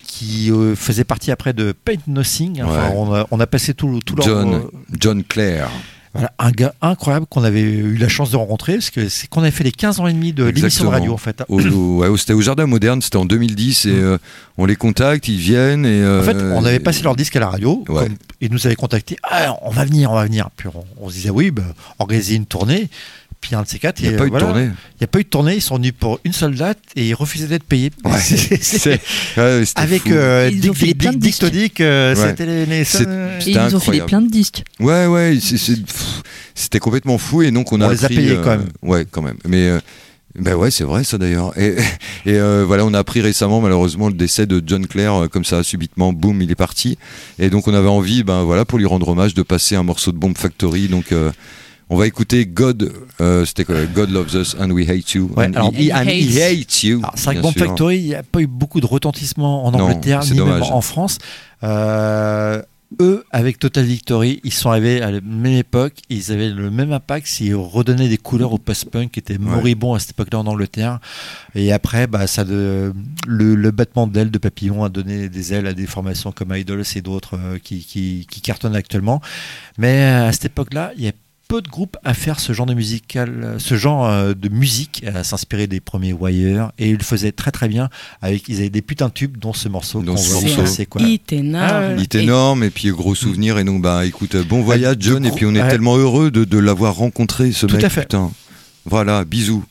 [SPEAKER 4] qui euh, faisait partie après de Paint Nothing. Enfin,
[SPEAKER 3] Ouais.
[SPEAKER 4] on, a, on a passé tout, tout leur-
[SPEAKER 3] John,
[SPEAKER 4] euh,
[SPEAKER 3] John Clare.
[SPEAKER 4] Voilà, un gars incroyable qu'on avait eu la chance de rencontrer parce que c'est qu'on avait fait les 15 ans et demi de l'émission de radio en fait.
[SPEAKER 3] Au, au- ouais, c'était au Jardin Moderne, c'était en 2010, et euh, on les contacte, ils viennent. Et,
[SPEAKER 4] En fait, on avait passé leur disque à la radio,
[SPEAKER 3] Ouais.
[SPEAKER 4] comme- ils nous avaient contacté. Ah, on va venir, on va venir. Puis on, on se disait oui, bah, organiser une tournée. Puis un de ces quatre,
[SPEAKER 3] Il n'y a pas
[SPEAKER 4] euh,
[SPEAKER 3] eu de
[SPEAKER 4] voilà.
[SPEAKER 3] tournée.
[SPEAKER 4] Il n'y a pas eu de tournée. Ils sont venus pour une seule date et ils refusaient d'être payés.
[SPEAKER 3] Ouais, ouais,
[SPEAKER 4] avec euh, Dick, Dick, Dick, euh,
[SPEAKER 3] Ouais.
[SPEAKER 4] c'était les, les-
[SPEAKER 3] C'est-
[SPEAKER 5] Et
[SPEAKER 3] C'était
[SPEAKER 5] ils nous ont fait des
[SPEAKER 3] incroyable.
[SPEAKER 5] plein de disques.
[SPEAKER 3] Ouais, ouais, c'est- c'est- pff, c'était complètement fou et donc on a
[SPEAKER 4] On les a
[SPEAKER 3] appris,
[SPEAKER 4] payés
[SPEAKER 3] euh,
[SPEAKER 4] quand même.
[SPEAKER 3] Ouais, quand même. Mais euh, ben ouais, c'est vrai ça d'ailleurs. Et, et euh, voilà, on a appris récemment malheureusement le décès de John Clare euh, comme ça subitement, boum, il est parti. Et donc on avait envie, ben voilà, pour lui rendre hommage, de passer un morceau de Bomb Factory. Donc euh, on va écouter God, euh, c'était quoi God loves us and we hate you.
[SPEAKER 4] Ouais,
[SPEAKER 3] and,
[SPEAKER 4] alors-
[SPEAKER 3] he, and he
[SPEAKER 8] Hates.
[SPEAKER 3] hates you.
[SPEAKER 4] C'est vrai que Bomb. Factory, il n'y a pas eu beaucoup de retentissement en
[SPEAKER 3] Non,
[SPEAKER 4] Angleterre, ni même en France. Euh, eux, avec Total Victory, ils sont arrivés à la même époque, ils avaient le même impact, s'ils redonnaient des couleurs au post-punk qui était moribond à cette époque-là en Angleterre. Et après, bah, ça le, le battement d'ailes de papillon a donné des ailes à des formations comme Idols et d'autres euh, qui, qui, qui cartonnent actuellement. Mais à cette époque-là, il y a peu de groupes à faire ce genre de musical, ce genre euh, de musique, à s'inspirer des premiers Wire, et ils le faisaient très très bien. Avec, ils avaient des putains de tubes, dont ce morceau
[SPEAKER 3] Dont
[SPEAKER 4] qu'on
[SPEAKER 3] ce morceau.
[SPEAKER 4] passer, quoi.
[SPEAKER 8] Hit énorme.
[SPEAKER 4] Ah.
[SPEAKER 3] Il est énorme et puis gros souvenir et donc bah écoute euh, bon voyage
[SPEAKER 4] de
[SPEAKER 3] John et puis on est
[SPEAKER 4] ouais.
[SPEAKER 3] tellement heureux de, de l'avoir rencontré ce
[SPEAKER 4] Tout
[SPEAKER 3] mec
[SPEAKER 4] à fait.
[SPEAKER 3] putain voilà bisous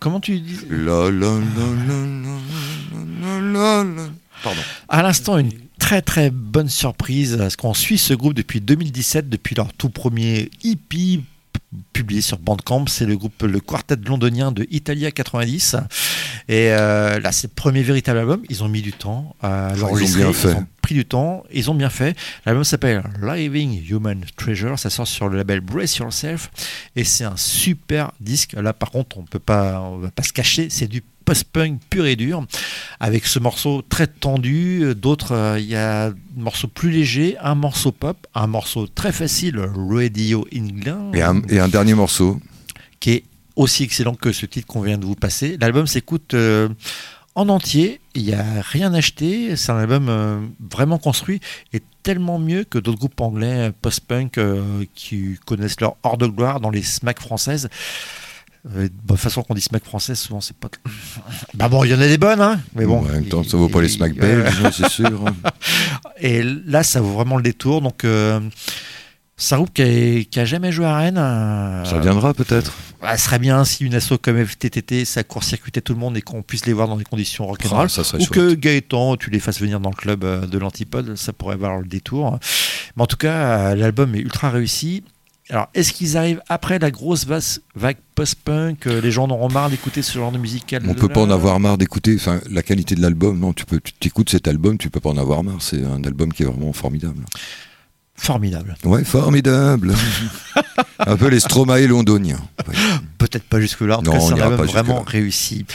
[SPEAKER 4] comment tu dis
[SPEAKER 3] La, la, la, la, la, la, la, la. Pardon.
[SPEAKER 4] À l'instant, une très très bonne surprise, parce qu'on suit ce groupe depuis 2017, depuis leur tout premier EP publié sur Bandcamp. C'est le groupe, le quartet londonien de Italia 90. Et euh, là, c'est le premier véritable album. Ils ont mis du temps à
[SPEAKER 3] ont
[SPEAKER 4] l'enregistrer.
[SPEAKER 3] bien fait.
[SPEAKER 4] Ils ont pris du temps. Ils ont bien fait. L'album s'appelle Living Human Treasure. Ça sort sur le label Brace Yourself. Et c'est un super disque. Là, par contre, on peut pas, on va pas se cacher. C'est du post-punk pur et dur, avec ce morceau très tendu, d'autres, euh, il y a un morceau plus léger, un morceau pop, un morceau très facile, Radio England,
[SPEAKER 3] Et un, et un dernier morceau.
[SPEAKER 4] qui est aussi excellent que ce titre qu'on vient de vous passer. L'album s'écoute euh, en entier, il n'y a rien acheté, c'est un album euh, vraiment construit et tellement mieux que d'autres groupes anglais post-punk euh, qui connaissent leur hors de gloire dans les smacks françaises. Euh, de toute façon, qu'on dit smack française, souvent c'est pas. bah bon, il y en a des bonnes, hein. Mais bon.
[SPEAKER 3] en même temps, ça vaut pas les
[SPEAKER 4] ouais,
[SPEAKER 3] belges, c'est sûr.
[SPEAKER 4] Et là, ça vaut vraiment le détour. Donc, euh, c'est un groupe qui a, qui a jamais joué à Rennes. euh,
[SPEAKER 3] Ça viendra peut-être.
[SPEAKER 4] bah, ce serait bien si une asso comme FTTT, ça court-circuitait tout le monde et qu'on puisse les voir dans des conditions rock'n'roll.
[SPEAKER 3] Ah, ça serait
[SPEAKER 4] Ou
[SPEAKER 3] chouette.
[SPEAKER 4] que Gaëtan, tu les fasses venir dans le club euh, de l'Antipode, ça pourrait valoir le détour. Mais en tout cas, euh, l'album est ultra réussi. Alors, est-ce qu'ils arrivent après la grosse vague post-punk euh, Les gens en auront marre d'écouter ce genre de musical
[SPEAKER 3] On peut pas en avoir marre d'écouter. Enfin, la qualité de l'album, non, tu peux, tu t'écoutes cet album, tu peux pas en avoir marre. C'est un album qui est vraiment formidable.
[SPEAKER 4] Formidable.
[SPEAKER 3] Ouais, formidable. un peu les Stromae londoniens. Ouais.
[SPEAKER 4] Peut-être pas jusque-là. En tout cas, c'est un vraiment réussi.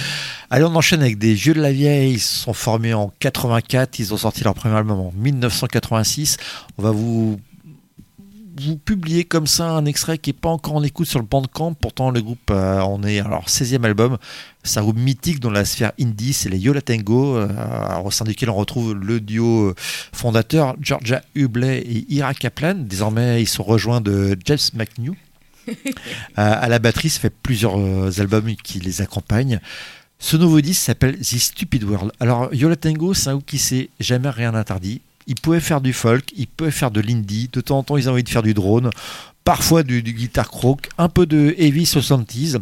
[SPEAKER 4] Allez, on enchaîne avec des vieux de la vieille. Ils se sont formés en 84. Ils ont sorti leur premier album en 1986. On va vous vous publier comme ça un extrait qui est pas encore en écoute sur le Bandcamp. Pourtant, le groupe euh, en est à leur 16e album. C'est un groupe mythique dans la sphère indie. C'est les Yola Tango, euh, au sein duquel on retrouve le duo euh, fondateur Georgia Hubley et Ira Kaplan. Désormais, ils sont rejoints de James McNew. Euh, à la batterie, ça fait plusieurs albums qui les accompagnent. Ce nouveau disque s'appelle The Stupid World. Alors, Yola Tango, c'est un groupe qui s'est jamais rien interdit. Ils pouvaient faire du folk, ils pouvaient faire de l'indie. De temps en temps, ils ont envie de faire du drone. parfois du, du guitare croak, un peu de heavy 70s,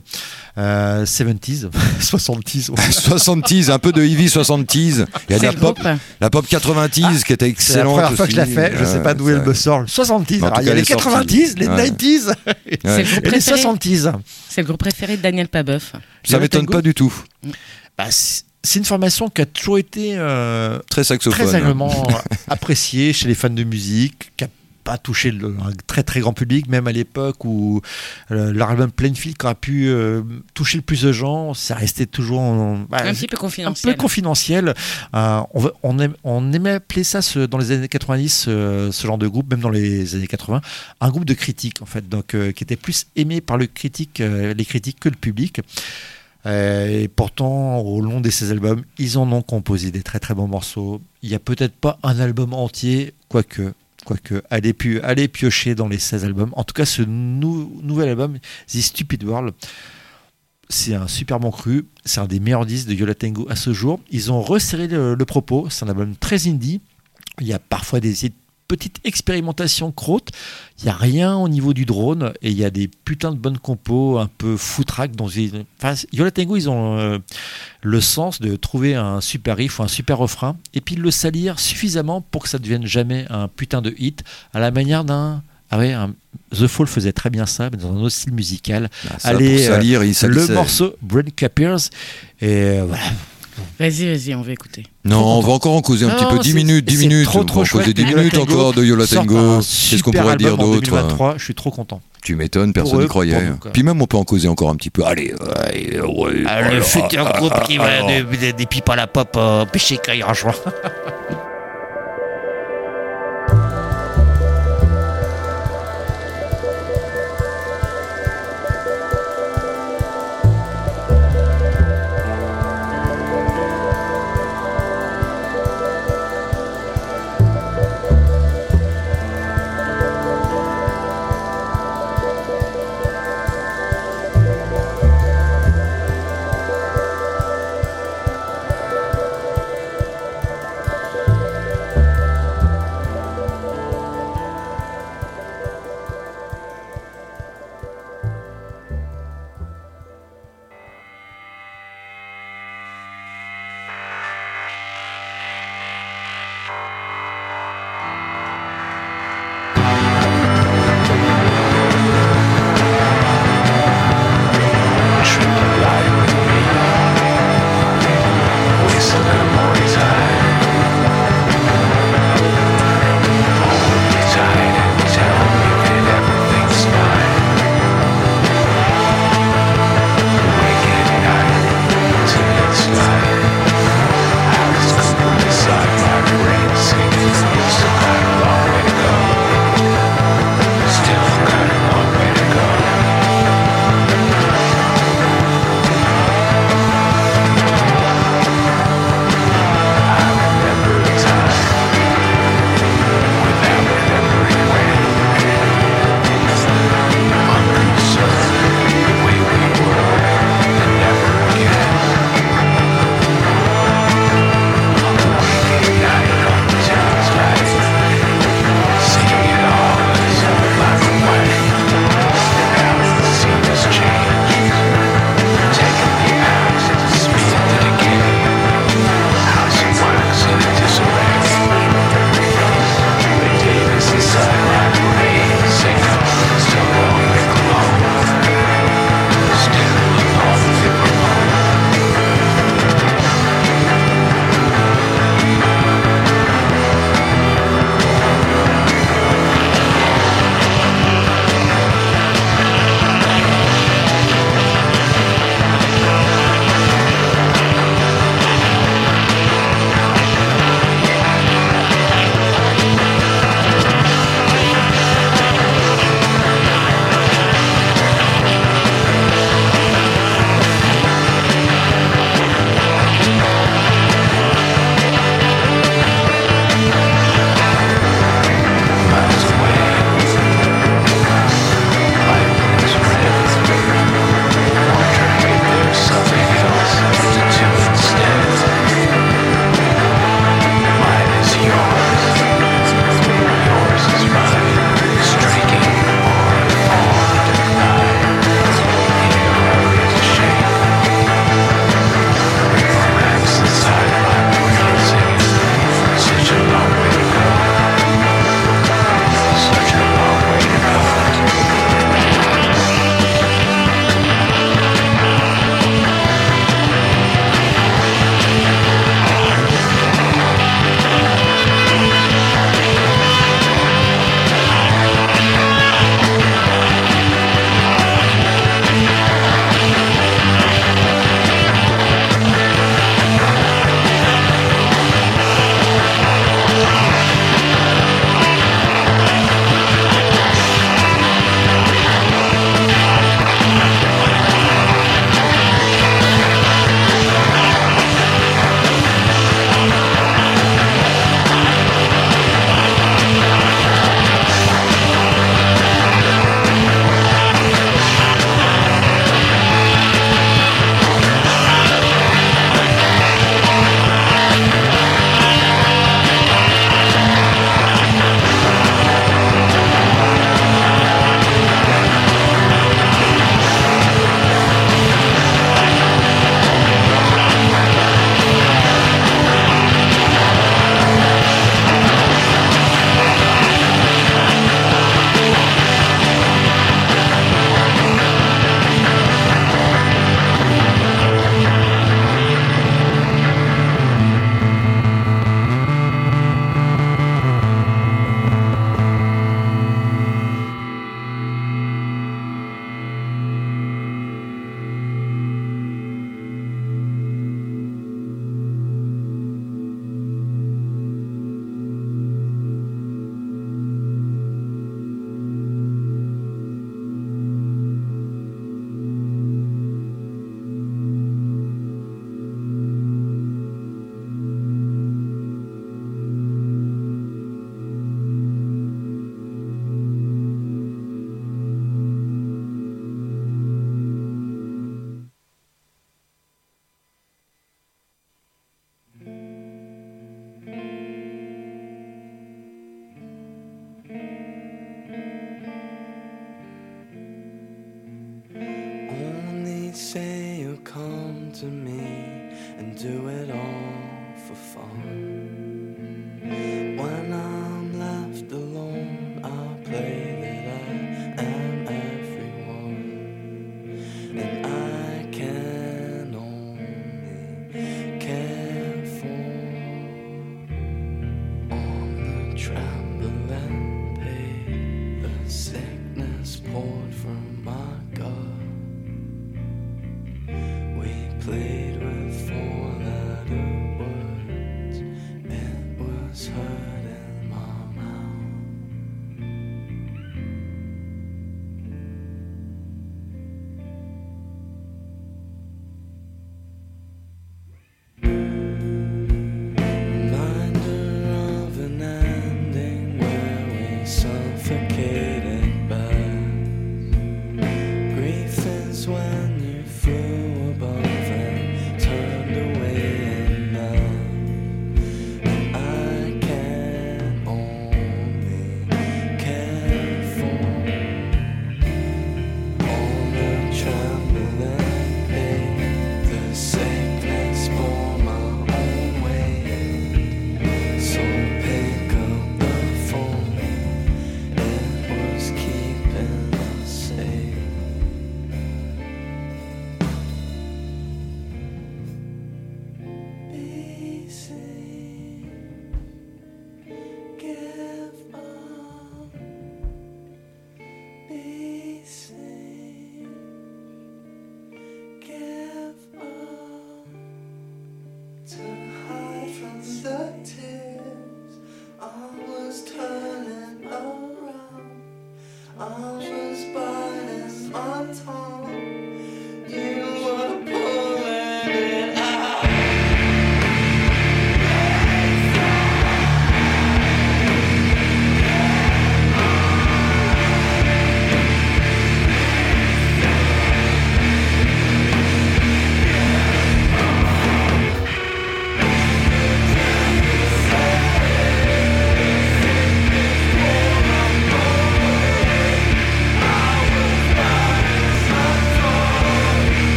[SPEAKER 4] euh, 70s, 70s. ouais.
[SPEAKER 3] 60s, un peu de Ivy 60s. Il y a de la pop,
[SPEAKER 8] groupe.
[SPEAKER 3] la pop 90s qui était
[SPEAKER 4] C'est la
[SPEAKER 3] excellente.
[SPEAKER 4] première fois que je la fais, je sais pas d'où elle me sort. 70s,
[SPEAKER 3] En
[SPEAKER 4] alors
[SPEAKER 3] tout
[SPEAKER 4] il y a les
[SPEAKER 3] elle est sortie.
[SPEAKER 4] 90s, les
[SPEAKER 3] Ouais.
[SPEAKER 4] 90s
[SPEAKER 8] C'est le groupe
[SPEAKER 4] et les
[SPEAKER 8] préféré.
[SPEAKER 4] 70s.
[SPEAKER 8] C'est le groupe préféré de Daniel Pabeuf.
[SPEAKER 3] Ça m'étonne pas du tout.
[SPEAKER 4] Bah, c'est une formation qui a toujours été euh,
[SPEAKER 3] Très saxophone.
[SPEAKER 4] très agréablement appréciée chez les fans de musique, qui a pas touché le, un très très grand public, même à l'époque où euh, l'album Plainfield qui aurait pu euh, toucher le plus de gens, ça restait toujours en- bah,
[SPEAKER 8] Un petit peu
[SPEAKER 4] un
[SPEAKER 8] confidentiel.
[SPEAKER 4] peu confidentiel. Euh, on, aimait appeler ça ce- dans les années 90, euh, ce genre de groupe, même dans les années 80, un groupe de critiques en fait, donc euh, qui était plus aimé par le critique, euh, les critiques que le public. Euh, et pourtant, au long de ces albums, ils en ont composé des très très bons morceaux. Il n'y a peut-être pas un album entier, quoique. Quoique, allez, piocher dans les 16 albums. En tout cas, ce nou- nouvel album, The Stupid World, c'est un super bon cru. C'est un des meilleurs disques de Yola Tango à ce jour. Ils ont resserré le, propos. C'est un album très indie. Il y a parfois des petites expérimentations croûtes. Il n'y a rien au niveau du drone. Et il y a des putains de bonnes compos un peu foutraques. Dans une... enfin, Yola Tango, ils ont euh, le sens de trouver un super riff ou un super refrain. Et puis de le salir suffisamment pour que ça ne devienne jamais un putain de hit. À la manière d'un. Ah ouais, un- The Fall faisait très bien ça, mais dans un autre style musical.
[SPEAKER 3] Ah, ça,
[SPEAKER 4] Allez,
[SPEAKER 3] pour salir,
[SPEAKER 4] euh,
[SPEAKER 3] il
[SPEAKER 4] le morceau Brain Capiers. Et euh, voilà.
[SPEAKER 8] Vas-y, vas-y, on va écouter.
[SPEAKER 3] Non, on va encore en causer un
[SPEAKER 4] Non,
[SPEAKER 3] petit peu. 10
[SPEAKER 4] c'est-
[SPEAKER 3] minutes, 10
[SPEAKER 4] c'est
[SPEAKER 3] minutes.
[SPEAKER 4] trop,
[SPEAKER 3] on
[SPEAKER 4] trop
[SPEAKER 3] va en causer
[SPEAKER 4] chouette
[SPEAKER 3] 10
[SPEAKER 4] que
[SPEAKER 3] minutes
[SPEAKER 4] Tango
[SPEAKER 3] encore de Yola Tango. Qu'est-ce qu'on pourrait dire d'autre
[SPEAKER 4] 2023, je suis trop content.
[SPEAKER 3] Tu m'étonnes, personne n'y croyait.
[SPEAKER 4] nous.
[SPEAKER 3] Puis même, on peut en causer encore un petit peu. Allez, ouais, ouais,
[SPEAKER 4] Ah,
[SPEAKER 3] voilà.
[SPEAKER 4] le futur
[SPEAKER 3] Ah,
[SPEAKER 4] groupe
[SPEAKER 3] ah,
[SPEAKER 4] qui
[SPEAKER 3] ah,
[SPEAKER 4] va
[SPEAKER 3] alors.
[SPEAKER 4] de- de- des pipes à la pop euh, péché quand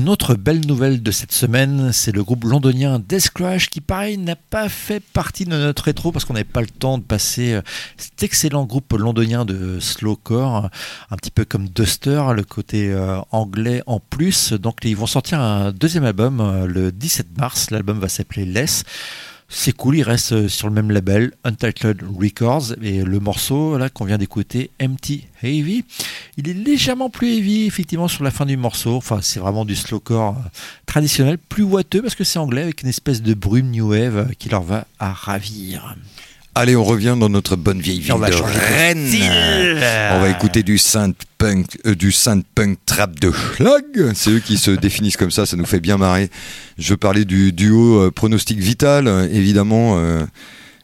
[SPEAKER 4] Une autre belle nouvelle de cette semaine, c'est le groupe londonien Death Crash qui, pareil, n'a pas fait partie de notre rétro parce qu'on n'avait pas le temps de passer euh, cet excellent groupe londonien de slowcore, un petit peu comme Duster, le côté euh, anglais en plus. Donc, ils vont sortir un deuxième album euh, le 17 mars. L'album va s'appeler Less. C'est cool, il reste euh, sur le même label, Untitled Records, et le morceau là qu'on vient d'écouter, Empty Heavy, il est légèrement plus heavy effectivement sur la fin du morceau. Enfin, c'est vraiment du slowcore euh, traditionnel, plus ouateux parce que c'est anglais avec une espèce de brume new wave euh, qui leur va à ravir.
[SPEAKER 3] Allez, on revient dans notre bonne vieille ville
[SPEAKER 4] On va
[SPEAKER 3] de Rennes. On va écouter du synth punk, euh, du synth punk trap de schlag. C'est eux qui se définissent comme ça, ça nous fait bien marrer. Je parlais du duo euh, Pronostic Vital, euh, évidemment. euh,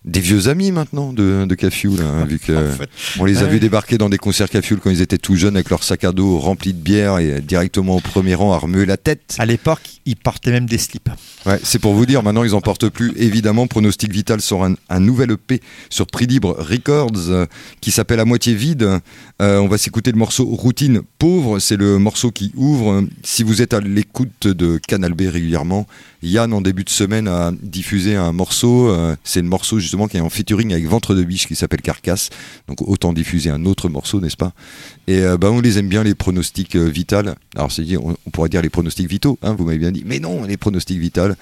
[SPEAKER 3] des vieux amis maintenant de, de Cafioul, hein, vu que
[SPEAKER 4] En fait,
[SPEAKER 3] on les a vus débarquer dans des concerts Cafioul quand ils étaient tout jeunes avec leur sac à dos rempli de bière et directement au premier rang à remuer la tête.
[SPEAKER 4] À l'époque, ils portaient même des slips.
[SPEAKER 3] Ouais, c'est pour vous dire, maintenant ils en portent plus. Évidemment, Pronostic Vital sort un, un nouvel EP sur Prix Libre Records euh, qui s'appelle À moitié vide. Euh, on va s'écouter le morceau Routine pauvre, c'est le morceau qui ouvre. Si vous êtes à l'écoute de Canal B régulièrement, Yann en début de semaine a diffusé un morceau. euh, c'est le morceau justement qui est en featuring avec Ventre de Biche qui s'appelle Carcasse. Donc autant diffuser un autre morceau, n'est-ce pas? Et euh, bah, on les aime bien les pronostics euh, vitales. Alors c'est dit, on, on pourrait dire les pronostics vitaux, hein, vous m'avez bien dit. Mais non, les pronostics vitales.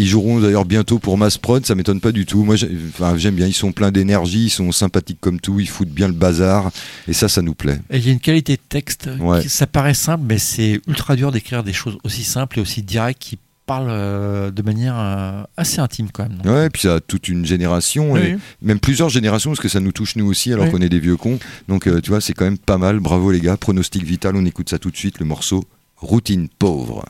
[SPEAKER 11] Ils joueront d'ailleurs bientôt pour Mass Prod, ça m'étonne pas du tout. Moi, j'aime bien. Ils sont pleins d'énergie, ils sont sympathiques comme tout, ils foutent bien le bazar, et ça, ça nous plaît.
[SPEAKER 4] Et il y a une qualité de texte.
[SPEAKER 11] Ouais.
[SPEAKER 4] qui- ça paraît simple, mais c'est ultra dur d'écrire des choses aussi simples et aussi directes qui parlent euh, de manière euh, assez intime quand même. Donc,
[SPEAKER 11] Ouais, puis ça a toute une génération,
[SPEAKER 4] Oui,
[SPEAKER 11] et même plusieurs générations, parce que ça nous touche nous aussi, alors
[SPEAKER 4] Oui.
[SPEAKER 11] qu'on est des vieux cons. Donc, euh, tu vois, c'est quand même pas mal. Bravo les gars. Pronostic vital, on écoute ça tout de suite. Le morceau Routine pauvre.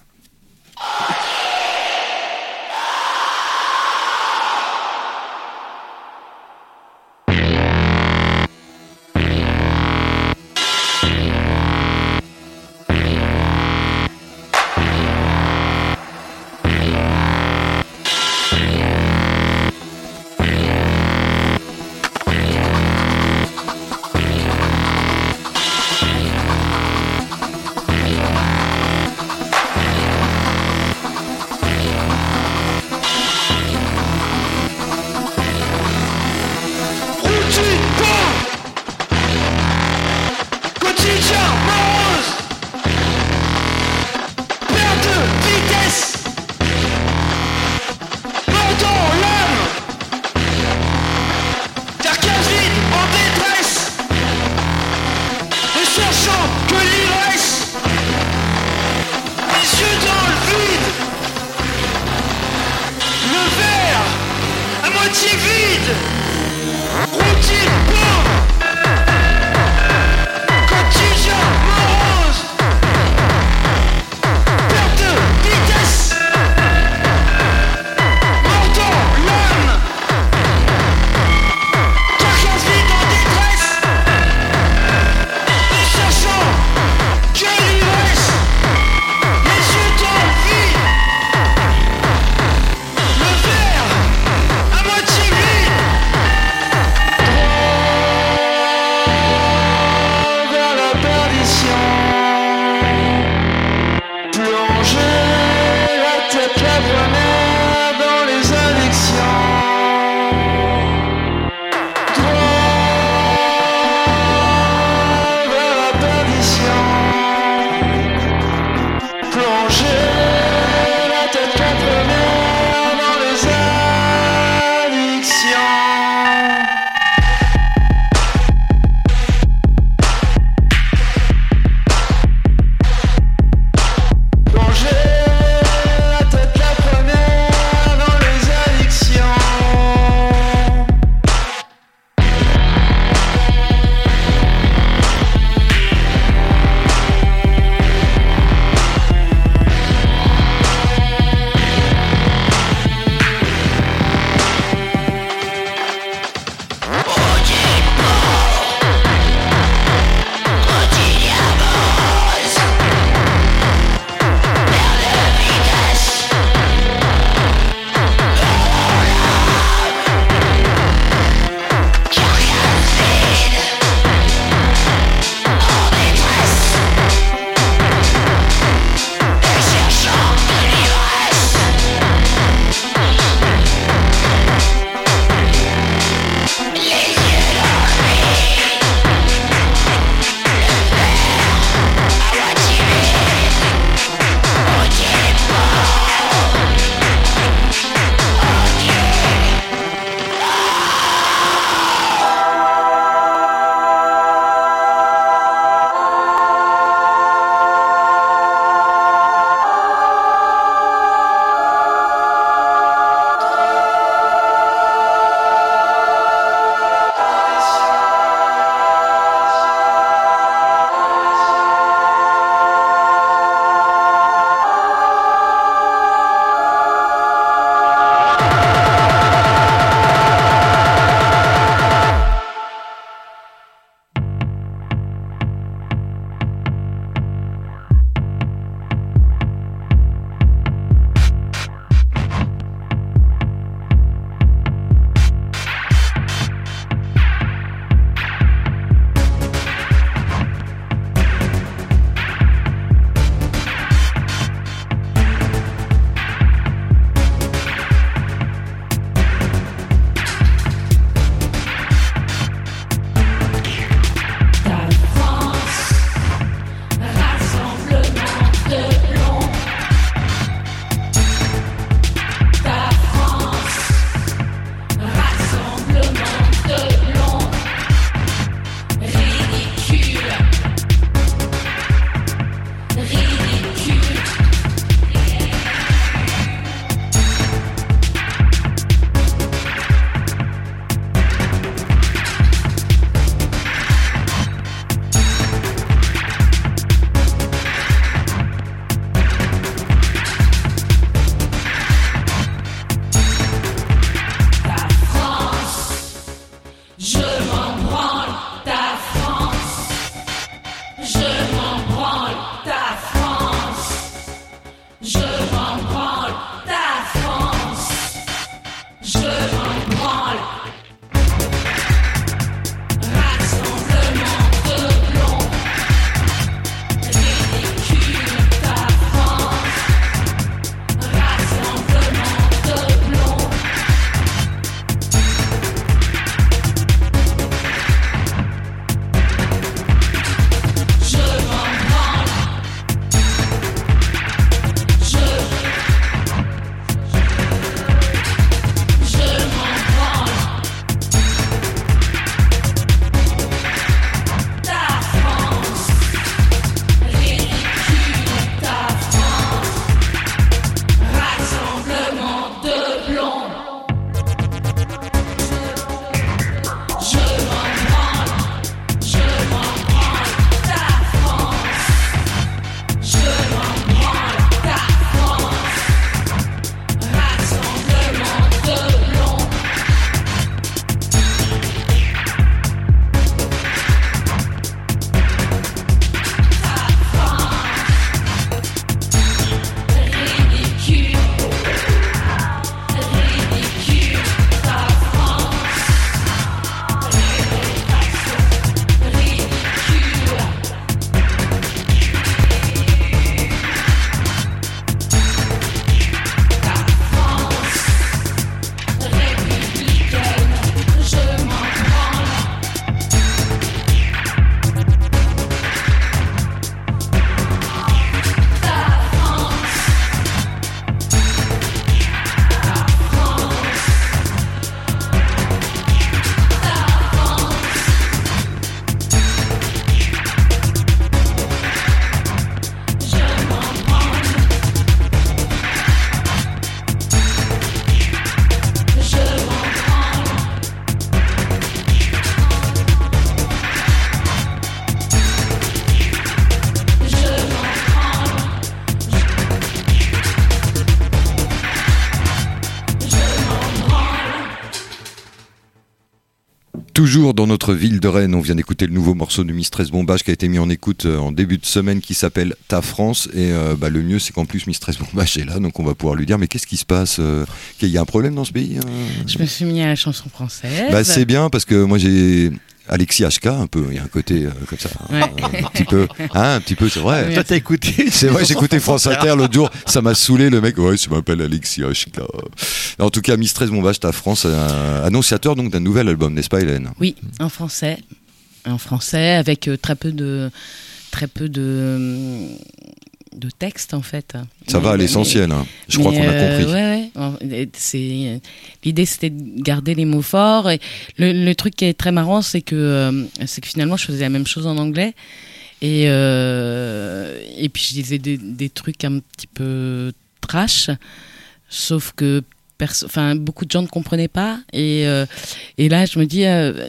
[SPEAKER 12] Dans
[SPEAKER 3] notre ville de Rennes, on vient d'écouter le nouveau morceau de Mistress Bombage qui a été mis en écoute euh, en début de semaine qui s'appelle Ta France. Et euh, bah, le mieux, c'est qu'en plus Mistress Bombage est là, donc on va pouvoir lui dire Mais qu'est-ce qui se passe euh, qu'il y a un problème dans ce pays euh
[SPEAKER 8] Je me suis mis à la chanson française.
[SPEAKER 3] Bah, c'est bien parce que moi j'ai Alexis HK un peu, il y a un côté euh, comme ça,
[SPEAKER 8] Ouais.
[SPEAKER 3] un petit peu, hein, un petit peu, c'est vrai.
[SPEAKER 4] Toi, t'as écouté
[SPEAKER 3] C'est vrai, j'ai écouté France Inter l'autre jour, ça m'a saoulé le mec. Ouais, je m'appelle Alexis HK. En tout cas, Mistress Bombage, ta France, annonciateur donc d'un nouvel album, n'est-ce pas, Hélène?
[SPEAKER 8] Oui, en français. En français, avec euh, très peu de, très peu de, de texte, en fait.
[SPEAKER 3] Ça va à l'essentiel, hein. je crois qu'on a
[SPEAKER 8] euh,
[SPEAKER 3] compris.
[SPEAKER 8] ouais, ouais. C'est- L'idée, c'était de garder les mots forts. Et le, le truc qui est très marrant, c'est que, euh, c'est que finalement, je faisais la même chose en anglais. Et, euh, et puis, je disais des, des trucs un petit peu trash. Sauf que enfin, beaucoup de gens ne comprenaient pas. Et, euh, et là, je me dis, euh,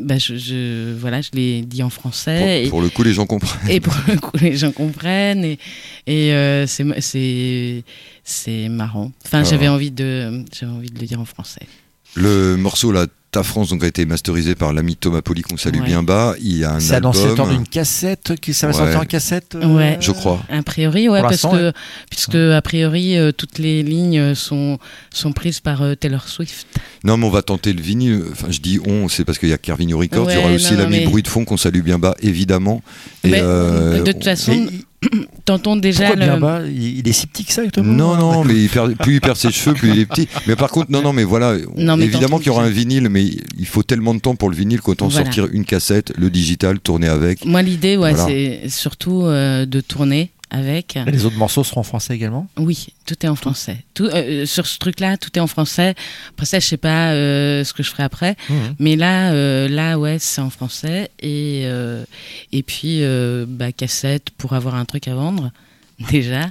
[SPEAKER 8] bah, je, je- voilà, je l'ai dit en français.
[SPEAKER 3] Pour,
[SPEAKER 8] et-
[SPEAKER 3] pour le coup, les gens comprennent.
[SPEAKER 8] et pour le coup, les gens comprennent et, et euh, c'est c'est c'est marrant. Enfin,
[SPEAKER 3] Ah.
[SPEAKER 8] j'avais envie de j'avais envie de le dire en français.
[SPEAKER 3] Le morceau là, Ta France, donc a été masterisé par l'ami Thomas Poli qu'on salue
[SPEAKER 8] Ouais.
[SPEAKER 3] bien bas. Il y a un
[SPEAKER 4] C'est
[SPEAKER 3] album.
[SPEAKER 4] annoncé dans une cassette qui ça va
[SPEAKER 3] Ouais.
[SPEAKER 4] sortir en cassette. euh,
[SPEAKER 8] Ouais.
[SPEAKER 3] Je crois.
[SPEAKER 8] A priori, ouais, parce que puisque a priori euh, toutes les lignes sont sont prises par euh, Taylor Swift.
[SPEAKER 3] Non, mais on va tenter le vinyle. Enfin, je dis on, c'est parce qu'il y a Carvino Records. il y aura aussi l'ami
[SPEAKER 8] mais-
[SPEAKER 3] Bruit de fond qu'on salue bien bas, évidemment. Et,
[SPEAKER 8] Mais,
[SPEAKER 3] euh,
[SPEAKER 8] de toute façon,
[SPEAKER 4] Et-
[SPEAKER 8] tentons déjà
[SPEAKER 4] Pourquoi
[SPEAKER 8] le.
[SPEAKER 4] il, est si petit que ça, Thomas
[SPEAKER 3] Non, non, mais il perd- plus il perd ses cheveux, plus il est petit. Mais par contre, non, non, mais voilà,
[SPEAKER 8] Non, mais
[SPEAKER 3] évidemment qu'il y aura un vinyle, mais il faut tellement de temps pour le vinyle qu'autant
[SPEAKER 8] Voilà.
[SPEAKER 3] sortir une cassette, le digital, tourner avec.
[SPEAKER 8] Moi, l'idée, ouais,
[SPEAKER 3] Voilà.
[SPEAKER 8] c'est surtout euh, de tourner avec.
[SPEAKER 4] Et Les autres morceaux seront en français également?
[SPEAKER 8] Oui, tout est en français. Tout, euh, sur ce truc-là, tout est en français. Après ça, je sais pas euh, ce que je ferai après.
[SPEAKER 4] Mhm.
[SPEAKER 8] Mais là, euh, là, ouais, c'est en français. Et, euh, et puis, euh, bah, cassette pour avoir un truc à vendre, déjà.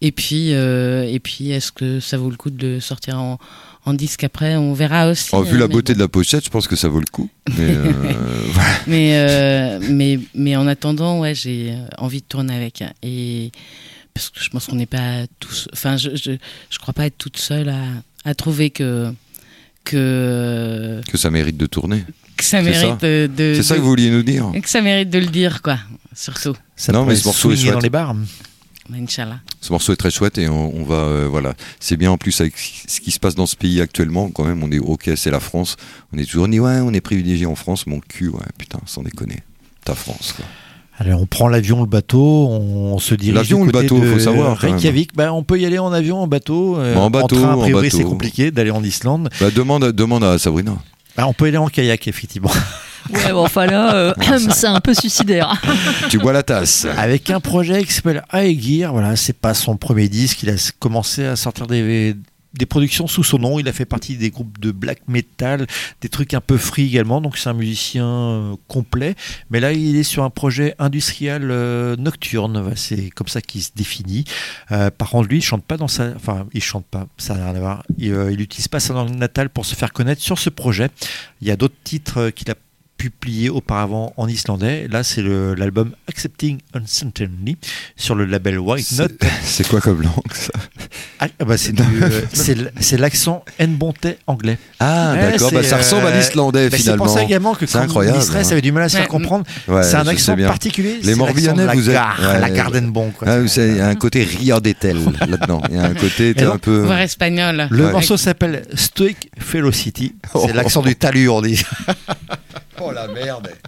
[SPEAKER 8] Et puis, euh, et puis est-ce que ça vaut le coup de le sortir en, en disque après On verra aussi.
[SPEAKER 3] Oh, vu
[SPEAKER 8] euh,
[SPEAKER 3] la
[SPEAKER 8] mais
[SPEAKER 3] beauté
[SPEAKER 8] bon.
[SPEAKER 3] de la pochette, je pense que ça vaut le coup. Mais euh, voilà.
[SPEAKER 8] Mais, euh, mais, mais en attendant, ouais, j'ai euh, envie de tourner avec. Et parce que je pense qu'on n'est pas tous. Enfin, je, je, je crois pas être toute seule à, à trouver que. que
[SPEAKER 3] Que ça mérite de tourner.
[SPEAKER 8] que ça
[SPEAKER 3] C'est
[SPEAKER 8] mérite
[SPEAKER 3] ça.
[SPEAKER 8] de, de-
[SPEAKER 3] C'est ça que vous vouliez nous dire
[SPEAKER 8] que ça mérite de le dire, quoi, surtout.
[SPEAKER 4] Ça
[SPEAKER 3] Non, mais ce morceau est
[SPEAKER 4] dans les bars.
[SPEAKER 8] Inch'Allah.
[SPEAKER 3] Ce morceau est très chouette et on, on va euh, voilà, c'est bien en plus avec ce qui se passe dans ce pays actuellement quand même. On est ok, c'est la France. On est toujours dit ouais, on est privilégié en France. Mon cul, ouais, putain, sans déconner. Ta France. Quoi.
[SPEAKER 4] Allez, on prend l'avion, le bateau, on se dirige.
[SPEAKER 3] L'avion ou le bateau, faut savoir.
[SPEAKER 4] Reykjavik, bah, on peut y aller en avion, en bateau. euh,
[SPEAKER 3] En bateau,
[SPEAKER 4] train, a
[SPEAKER 3] en
[SPEAKER 4] priori,
[SPEAKER 3] bateau.
[SPEAKER 4] c'est compliqué d'aller en Islande.
[SPEAKER 3] Bah, demande, demande à Sabrina.
[SPEAKER 4] Bah, on peut aller en kayak, effectivement.
[SPEAKER 5] Ouais, bon, enfin là, euh, c'est un peu suicidaire.
[SPEAKER 3] tu bois la tasse.
[SPEAKER 4] Avec un projet qui s'appelle Aegir. Voilà, c'est pas son premier disque. Il a commencé à sortir des, des productions sous son nom. Il a fait partie des groupes de black metal, des trucs un peu free également. Donc c'est un musicien euh, complet. Mais là, il est sur un projet industriel euh, nocturne. C'est comme ça qu'il se définit. Euh, par contre, lui, il chante pas dans sa. Enfin, il chante pas. Ça n'a rien à voir. Il, euh, il utilise pas sa langue natale pour se faire connaître sur ce projet. Il y a d'autres titres qu'il a publié auparavant en islandais. Là, c'est l'album Accepting Uncertainty sur le label White Note.
[SPEAKER 3] C'est quoi comme langue ça?
[SPEAKER 4] Ah, ah bah, c'est euh, l'accent Nbontais anglais.
[SPEAKER 3] Ah,
[SPEAKER 4] Ouais,
[SPEAKER 3] d'accord, bah, ça ressemble à
[SPEAKER 4] euh,
[SPEAKER 3] l'islandais,
[SPEAKER 4] bah,
[SPEAKER 3] finalement.
[SPEAKER 4] C'est pour ça également que quand
[SPEAKER 3] incroyable, hein.
[SPEAKER 4] ça avait du mal à se faire comprendre.
[SPEAKER 3] Ouais,
[SPEAKER 4] c'est un accent
[SPEAKER 3] bien.
[SPEAKER 4] particulier.
[SPEAKER 3] Les Morbihanais, vous
[SPEAKER 4] la
[SPEAKER 3] êtes.
[SPEAKER 4] gare,
[SPEAKER 3] ouais.
[SPEAKER 4] la Gardenbon. quoi.
[SPEAKER 3] Ah, vous savez, il y a un côté riardétel là-dedans. Il y a un côté un peu.
[SPEAKER 8] Voire espagnol.
[SPEAKER 4] Le morceau s'appelle Stoic Velocity.
[SPEAKER 3] Oh.
[SPEAKER 4] C'est l'accent du talus, on dit. oh la merde.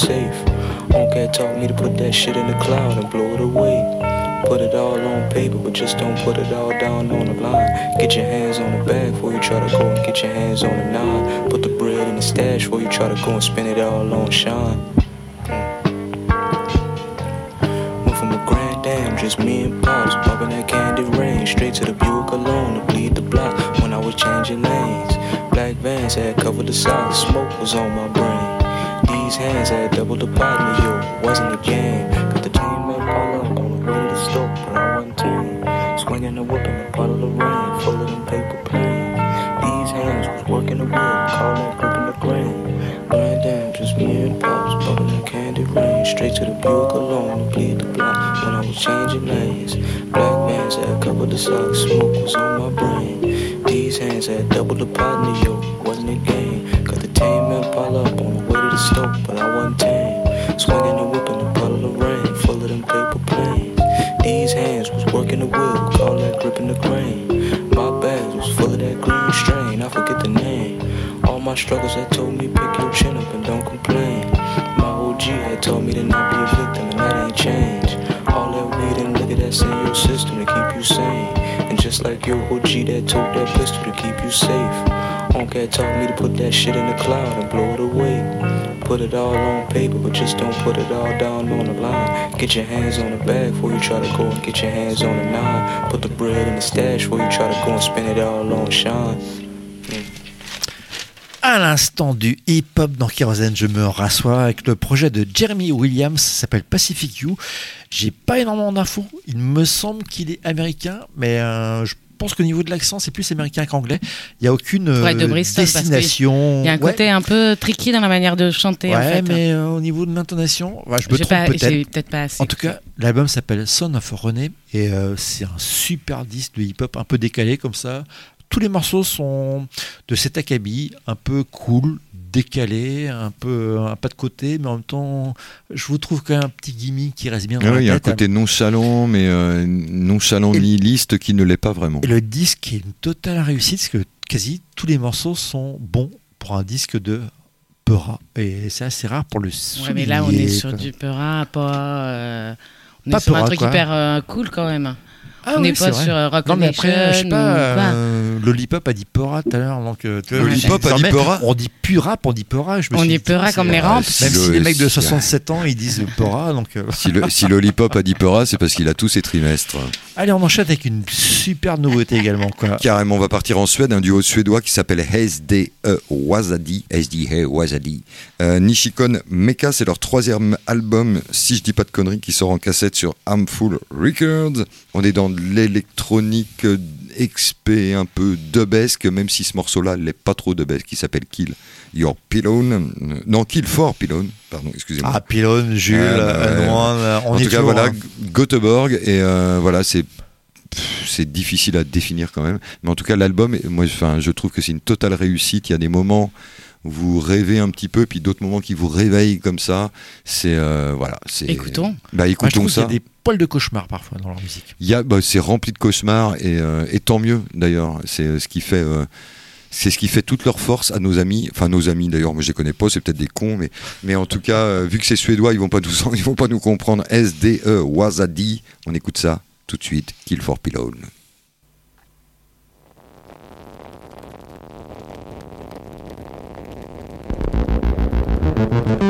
[SPEAKER 13] Safe. Unc had taught me to put that shit in the cloud and blow it away. Put it all on paper, but just don't put it all down on the line. Get your hands on the bag before you try to go and get your hands on the nine. Put the bread in the stash before you try to go and spend it all on shine. Mm. Went from a grand dam, just me and Pops, bumping that candy rain. Straight to the Buick alone to bleed the block when I was changing lanes. Black vans had covered the side, smoke was on my brain. Hands had double the partner, yo, wasn't a game. Got the team up all up the way to the store, but I wasn't tame. Swinging the whip in the bottle of rain, full of them paper planes. These hands was working the wheel, calling, gripping the grain. Blind damn, just me and Pops, bumping that candy rain. Straight to the Buick alone to bleed the block when I was changing lanes. Black vans had covered the side, smoke was on my brain. These hands had double the partner, yo, my struggles had told me pick your chin up and don't complain. My OG had told me to not be a victim, and that ain't change. All that weed and liquor that's in your system to keep you sane. And just like your OG that took that pistol to keep you safe. Unc had taught me to put that shit in the cloud and blow it away. Put it all on paper, but just don't put it all down on the line. Get your hands on the bag before you try to go and get your hands on the nine. Put the bread in the stash before you try to go and spend it all on shine.
[SPEAKER 4] À l'instant du hip-hop dans Kérosène, je me rassois avec le projet de Jeremy Williams, ça s'appelle Pacific You. J'ai pas énormément d'infos, il me semble qu'il est américain, mais euh, je pense qu'au niveau de l'accent, c'est plus américain qu'anglais. Il n'y a aucune
[SPEAKER 8] Ouais, de
[SPEAKER 4] euh,
[SPEAKER 8] Bristol,
[SPEAKER 4] destination.
[SPEAKER 8] Il y a un
[SPEAKER 4] Ouais.
[SPEAKER 8] côté un peu tricky dans la manière de chanter.
[SPEAKER 4] Ouais,
[SPEAKER 8] en fait.
[SPEAKER 4] mais euh, au niveau de l'intonation, je me trompe peut-être.
[SPEAKER 8] pas assez
[SPEAKER 4] En tout cas, l'album s'appelle Son of René et euh, c'est un super disque de hip-hop un peu décalé comme ça. Tous les morceaux sont de cet acabit, un peu cool, décalé, un peu un pas de côté, mais en même temps, je vous trouve quand même un petit gimmick qui reste bien dans
[SPEAKER 3] Ah
[SPEAKER 4] la
[SPEAKER 3] il y a un
[SPEAKER 4] tête.
[SPEAKER 3] côté nonchalant, mais euh, nonchalant nihiliste qui ne l'est pas vraiment.
[SPEAKER 4] Et le disque est une totale réussite, parce que quasi tous les morceaux sont bons pour un disque de Peura. Et c'est assez rare pour le
[SPEAKER 8] Ouais, mais là, on est sur
[SPEAKER 4] quoi.
[SPEAKER 8] du Peura, pas. euh, on
[SPEAKER 4] Pas
[SPEAKER 8] est sur un truc
[SPEAKER 4] quoi.
[SPEAKER 8] hyper euh, cool quand même.
[SPEAKER 4] Ah
[SPEAKER 8] on n'est pas sur euh, Rock
[SPEAKER 4] Non, mais après, je sais pas, euh, Lollipop a dit Peura tout à l'heure. Donc, euh, tu vois,
[SPEAKER 3] Lollipop a dit Peura
[SPEAKER 4] On dit plus rap, on dit Peura. Je me
[SPEAKER 8] On
[SPEAKER 4] suis
[SPEAKER 8] dit
[SPEAKER 4] c'est-
[SPEAKER 8] comme les rampes.
[SPEAKER 4] Même
[SPEAKER 3] Si
[SPEAKER 4] si
[SPEAKER 3] le-
[SPEAKER 4] les mecs de
[SPEAKER 3] si-
[SPEAKER 4] 67 ans, ils disent. Donc, euh,
[SPEAKER 3] Si, Lollipop a dit Peura, c'est parce qu'il a tous ses trimestres.
[SPEAKER 4] Allez, on enchaîne avec une super nouveauté également. Quoi.
[SPEAKER 3] Carrément, on va partir en Suède, un duo suédois qui s'appelle SDE Wazadi. SDE Wazadi. Nishikon Mecha, c'est leur troisième album, si je dis pas de conneries, qui sort en cassette sur Armful Records. On est dans de l'électronique euh, XP, un peu dubesque, même si ce morceau-là n'est pas trop dubesque, qui s'appelle Kill Your Pylone. Euh, Non, Kill for Pylone, pardon, excusez-moi.
[SPEAKER 4] Ah, Pylone, Jules,
[SPEAKER 3] ouais.
[SPEAKER 4] Antoine, on
[SPEAKER 3] en tout cas, voilà,
[SPEAKER 4] hein.
[SPEAKER 3] Göteborg, et euh, voilà, c'est c'est difficile à définir quand même. Mais en tout cas, l'album, moi, enfin, je trouve que c'est une totale réussite. Il y a des moments vous rêvez un petit peu, puis d'autres moments qui vous réveillent comme ça. C'est euh, voilà, c'est.
[SPEAKER 8] Écoutons.
[SPEAKER 3] Bah,
[SPEAKER 4] Moi, je
[SPEAKER 3] écoutons
[SPEAKER 4] trouve qu'il y
[SPEAKER 3] ça.
[SPEAKER 4] a des poils de cauchemar parfois dans leur musique.
[SPEAKER 3] Il y a, bah, c'est rempli de cauchemars et, euh, et tant mieux d'ailleurs. C'est euh, ce qui fait. euh, c'est ce qui fait toute leur force à nos amis, enfin nos amis d'ailleurs, moi je les connais pas, c'est peut-être des cons, mais, mais en tout cas, vu que c'est suédois, ils vont pas nous, ils vont pas nous comprendre. SDE Wazadi, on écoute ça tout de suite, Kill for Pylone.
[SPEAKER 14] Thank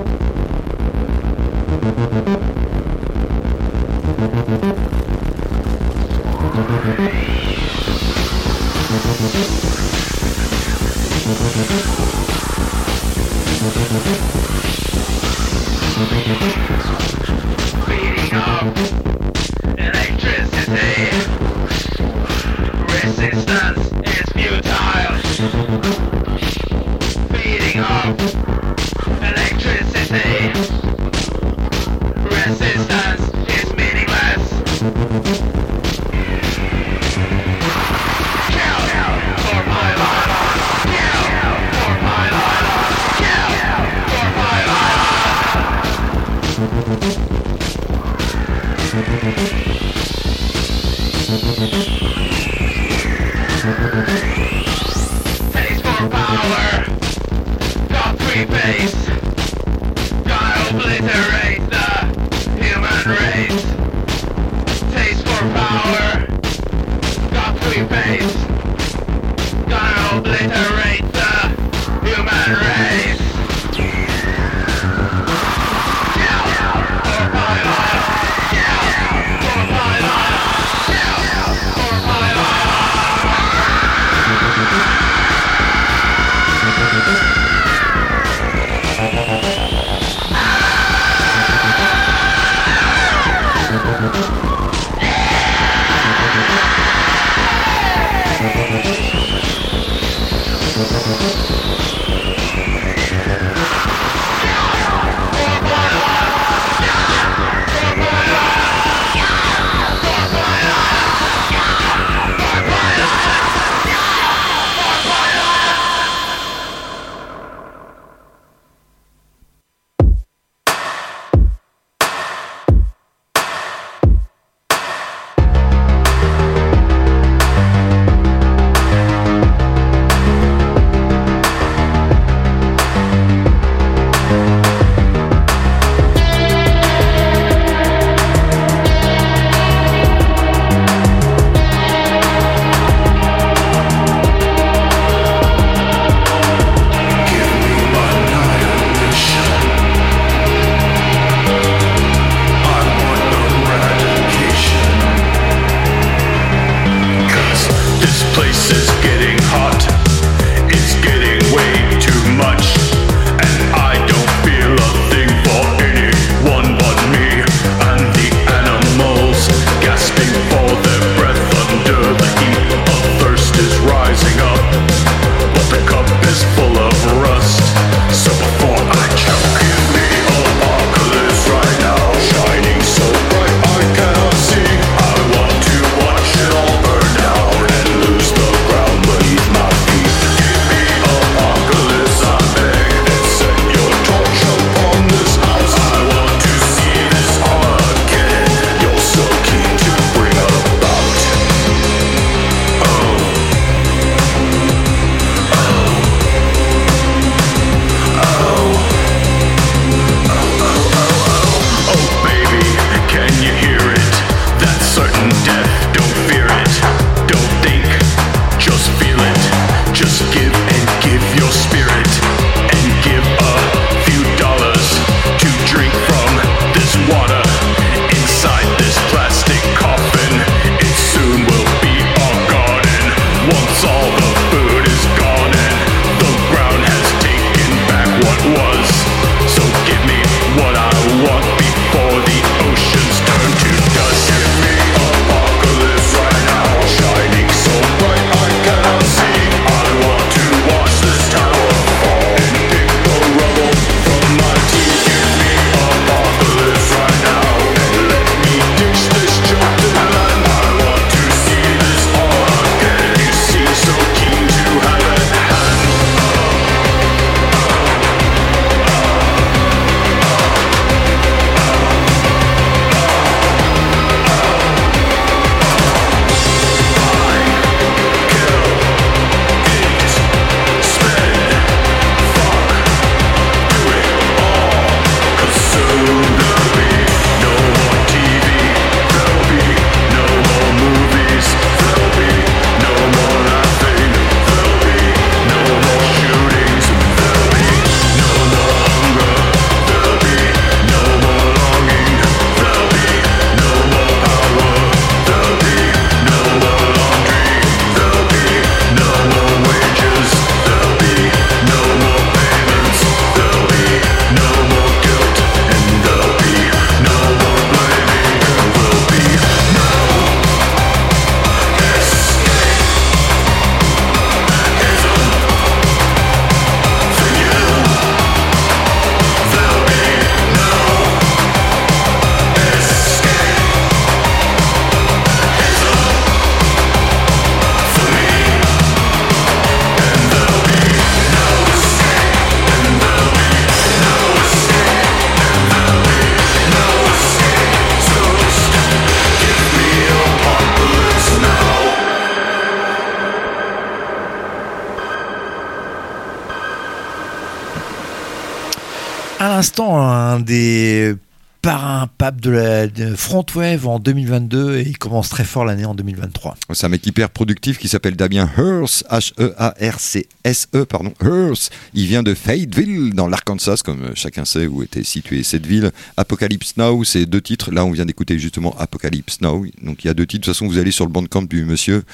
[SPEAKER 14] des
[SPEAKER 4] parrain pape de la de Frontwave en 2022 et il commence très fort l'année en 2023.
[SPEAKER 3] C'est un mec hyper productif qui s'appelle Damien Hearst, H-E-A-R-C-S-E, E, pardon, Hearst. Il vient de Fayetteville, dans l'Arkansas, comme chacun sait où était située cette ville. Apocalypse Now, c'est deux titres. Là, on vient d'écouter justement Apocalypse Now. Donc, il y a deux titres. De toute façon, vous allez sur le bandcamp du monsieur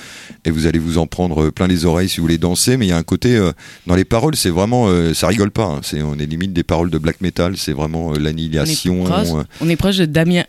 [SPEAKER 3] et vous allez vous en prendre euh, plein les oreilles si vous voulez danser. Mais il y a un côté, euh, dans les paroles, c'est vraiment, euh, ça rigole pas. hein. C'est, on est limite des paroles de black metal. C'est vraiment euh, l'annihilation.
[SPEAKER 8] On est proche,
[SPEAKER 3] euh,
[SPEAKER 8] on est proche de Damien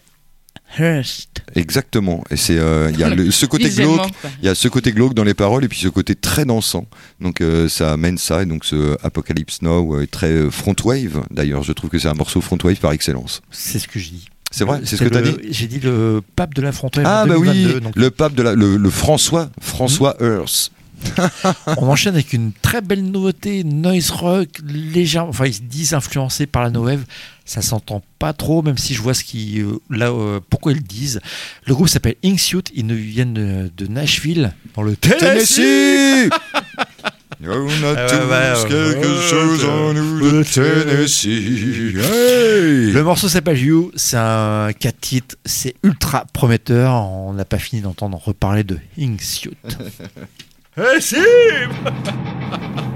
[SPEAKER 8] Hirst.
[SPEAKER 3] Exactement. Et c'est euh, il y a le- ce côté glauque, il y a ce côté glauque dans les paroles et puis ce côté très dansant. Donc euh, ça amène ça et donc ce Apocalypse Now euh, est très front wave. D'ailleurs, je trouve que c'est un morceau front wave par excellence.
[SPEAKER 4] C'est ce que je dis.
[SPEAKER 3] C'est vrai, c'est ce que tu as dit.
[SPEAKER 4] J'ai dit le pape de la Frontwave
[SPEAKER 3] Ah
[SPEAKER 4] en
[SPEAKER 3] bah oui,
[SPEAKER 4] 2022. donc
[SPEAKER 3] le pape de la le, le François François Hearst.
[SPEAKER 4] on enchaîne avec une très belle nouveauté, noise rock, légèrement, enfin ils se disent influencés par la no wave. Ça s'entend pas trop, même si je vois ce qui, euh, là, euh, pourquoi ils le disent. Le groupe s'appelle Inksuit, ils viennent de, de Nashville, dans le Tennessee.
[SPEAKER 3] Tennessee On a
[SPEAKER 4] Ah
[SPEAKER 3] tous
[SPEAKER 4] ouais, ouais,
[SPEAKER 3] quelque
[SPEAKER 4] ouais,
[SPEAKER 3] chose en nous de
[SPEAKER 4] Tennessee.
[SPEAKER 3] Hey
[SPEAKER 4] Le morceau s'appelle You, c'est un 4 titres, c'est ultra prometteur. On n'a pas fini d'entendre reparler de Inksuit. Eh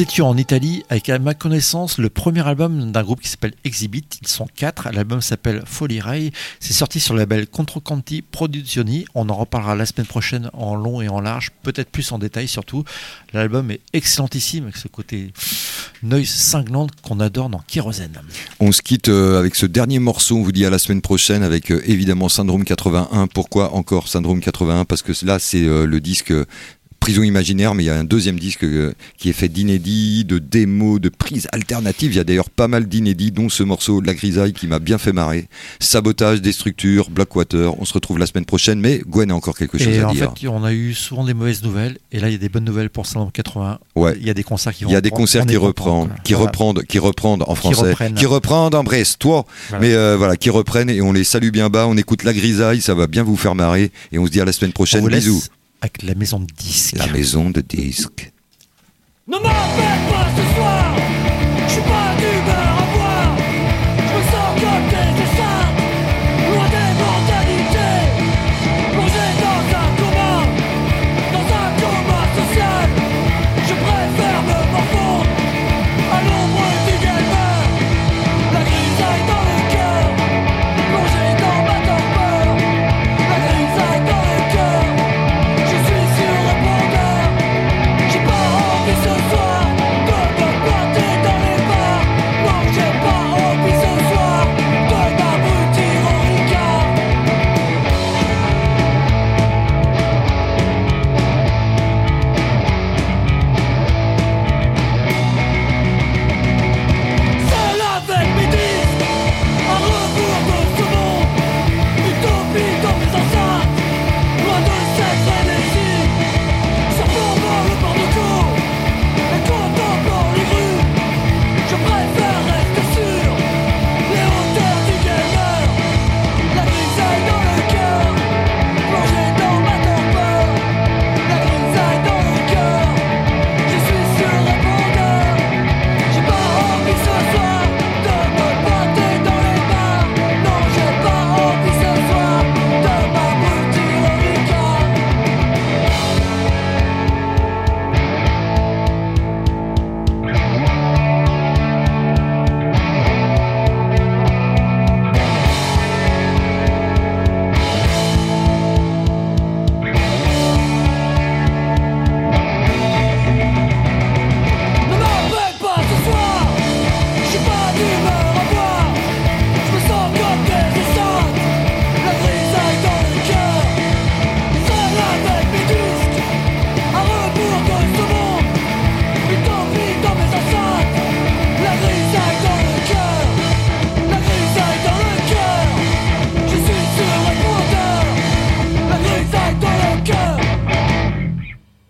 [SPEAKER 4] Nous étions en Italie avec, à ma connaissance, le premier album d'un groupe qui s'appelle Exhibit. Ils sont quatre. L'album s'appelle Folly Ray. C'est sorti sur le label Controcanti Produzioni. On en reparlera la semaine prochaine en long et en large, peut-être plus en détail surtout. L'album est excellentissime avec ce côté noise cinglante qu'on adore dans Kérosène.
[SPEAKER 3] On se quitte euh, avec ce dernier morceau. On vous dit à la semaine prochaine avec euh, évidemment Syndrome 81. Pourquoi encore Syndrome 81 Parce que là, c'est euh, le disque. Prison imaginaire, mais il y a un deuxième disque euh, qui est fait d'inédits, de démos, de prises alternatives. Il y a d'ailleurs pas mal d'inédits, dont ce morceau de la grisaille qui m'a bien fait marrer. Sabotage des structures, Blackwater. On se retrouve la semaine prochaine, mais Gwen a encore quelque chose
[SPEAKER 4] Et
[SPEAKER 3] à
[SPEAKER 4] en
[SPEAKER 3] dire.
[SPEAKER 4] fait, on a eu souvent des mauvaises nouvelles. Et là, il y a des bonnes nouvelles pour Syndrome 81.
[SPEAKER 3] Ouais.
[SPEAKER 4] Il y a des concerts qui vont
[SPEAKER 3] Il y a des concerts
[SPEAKER 4] On
[SPEAKER 3] qui reprennent, qui
[SPEAKER 4] Voilà.
[SPEAKER 3] reprennent, qui reprennent en
[SPEAKER 4] Qui
[SPEAKER 3] français,
[SPEAKER 4] reprennent.
[SPEAKER 3] qui reprennent en Brest-toi.
[SPEAKER 4] Voilà.
[SPEAKER 3] Mais euh, voilà, qui reprennent et on les salue bien bas. On écoute la grisaille, ça va bien vous faire marrer et on se dit à la semaine prochaine.
[SPEAKER 4] laisse
[SPEAKER 3] Bisous.
[SPEAKER 4] Avec la maison de disques.
[SPEAKER 3] La maison de disques.
[SPEAKER 15] Ne m'embête pas ce soir,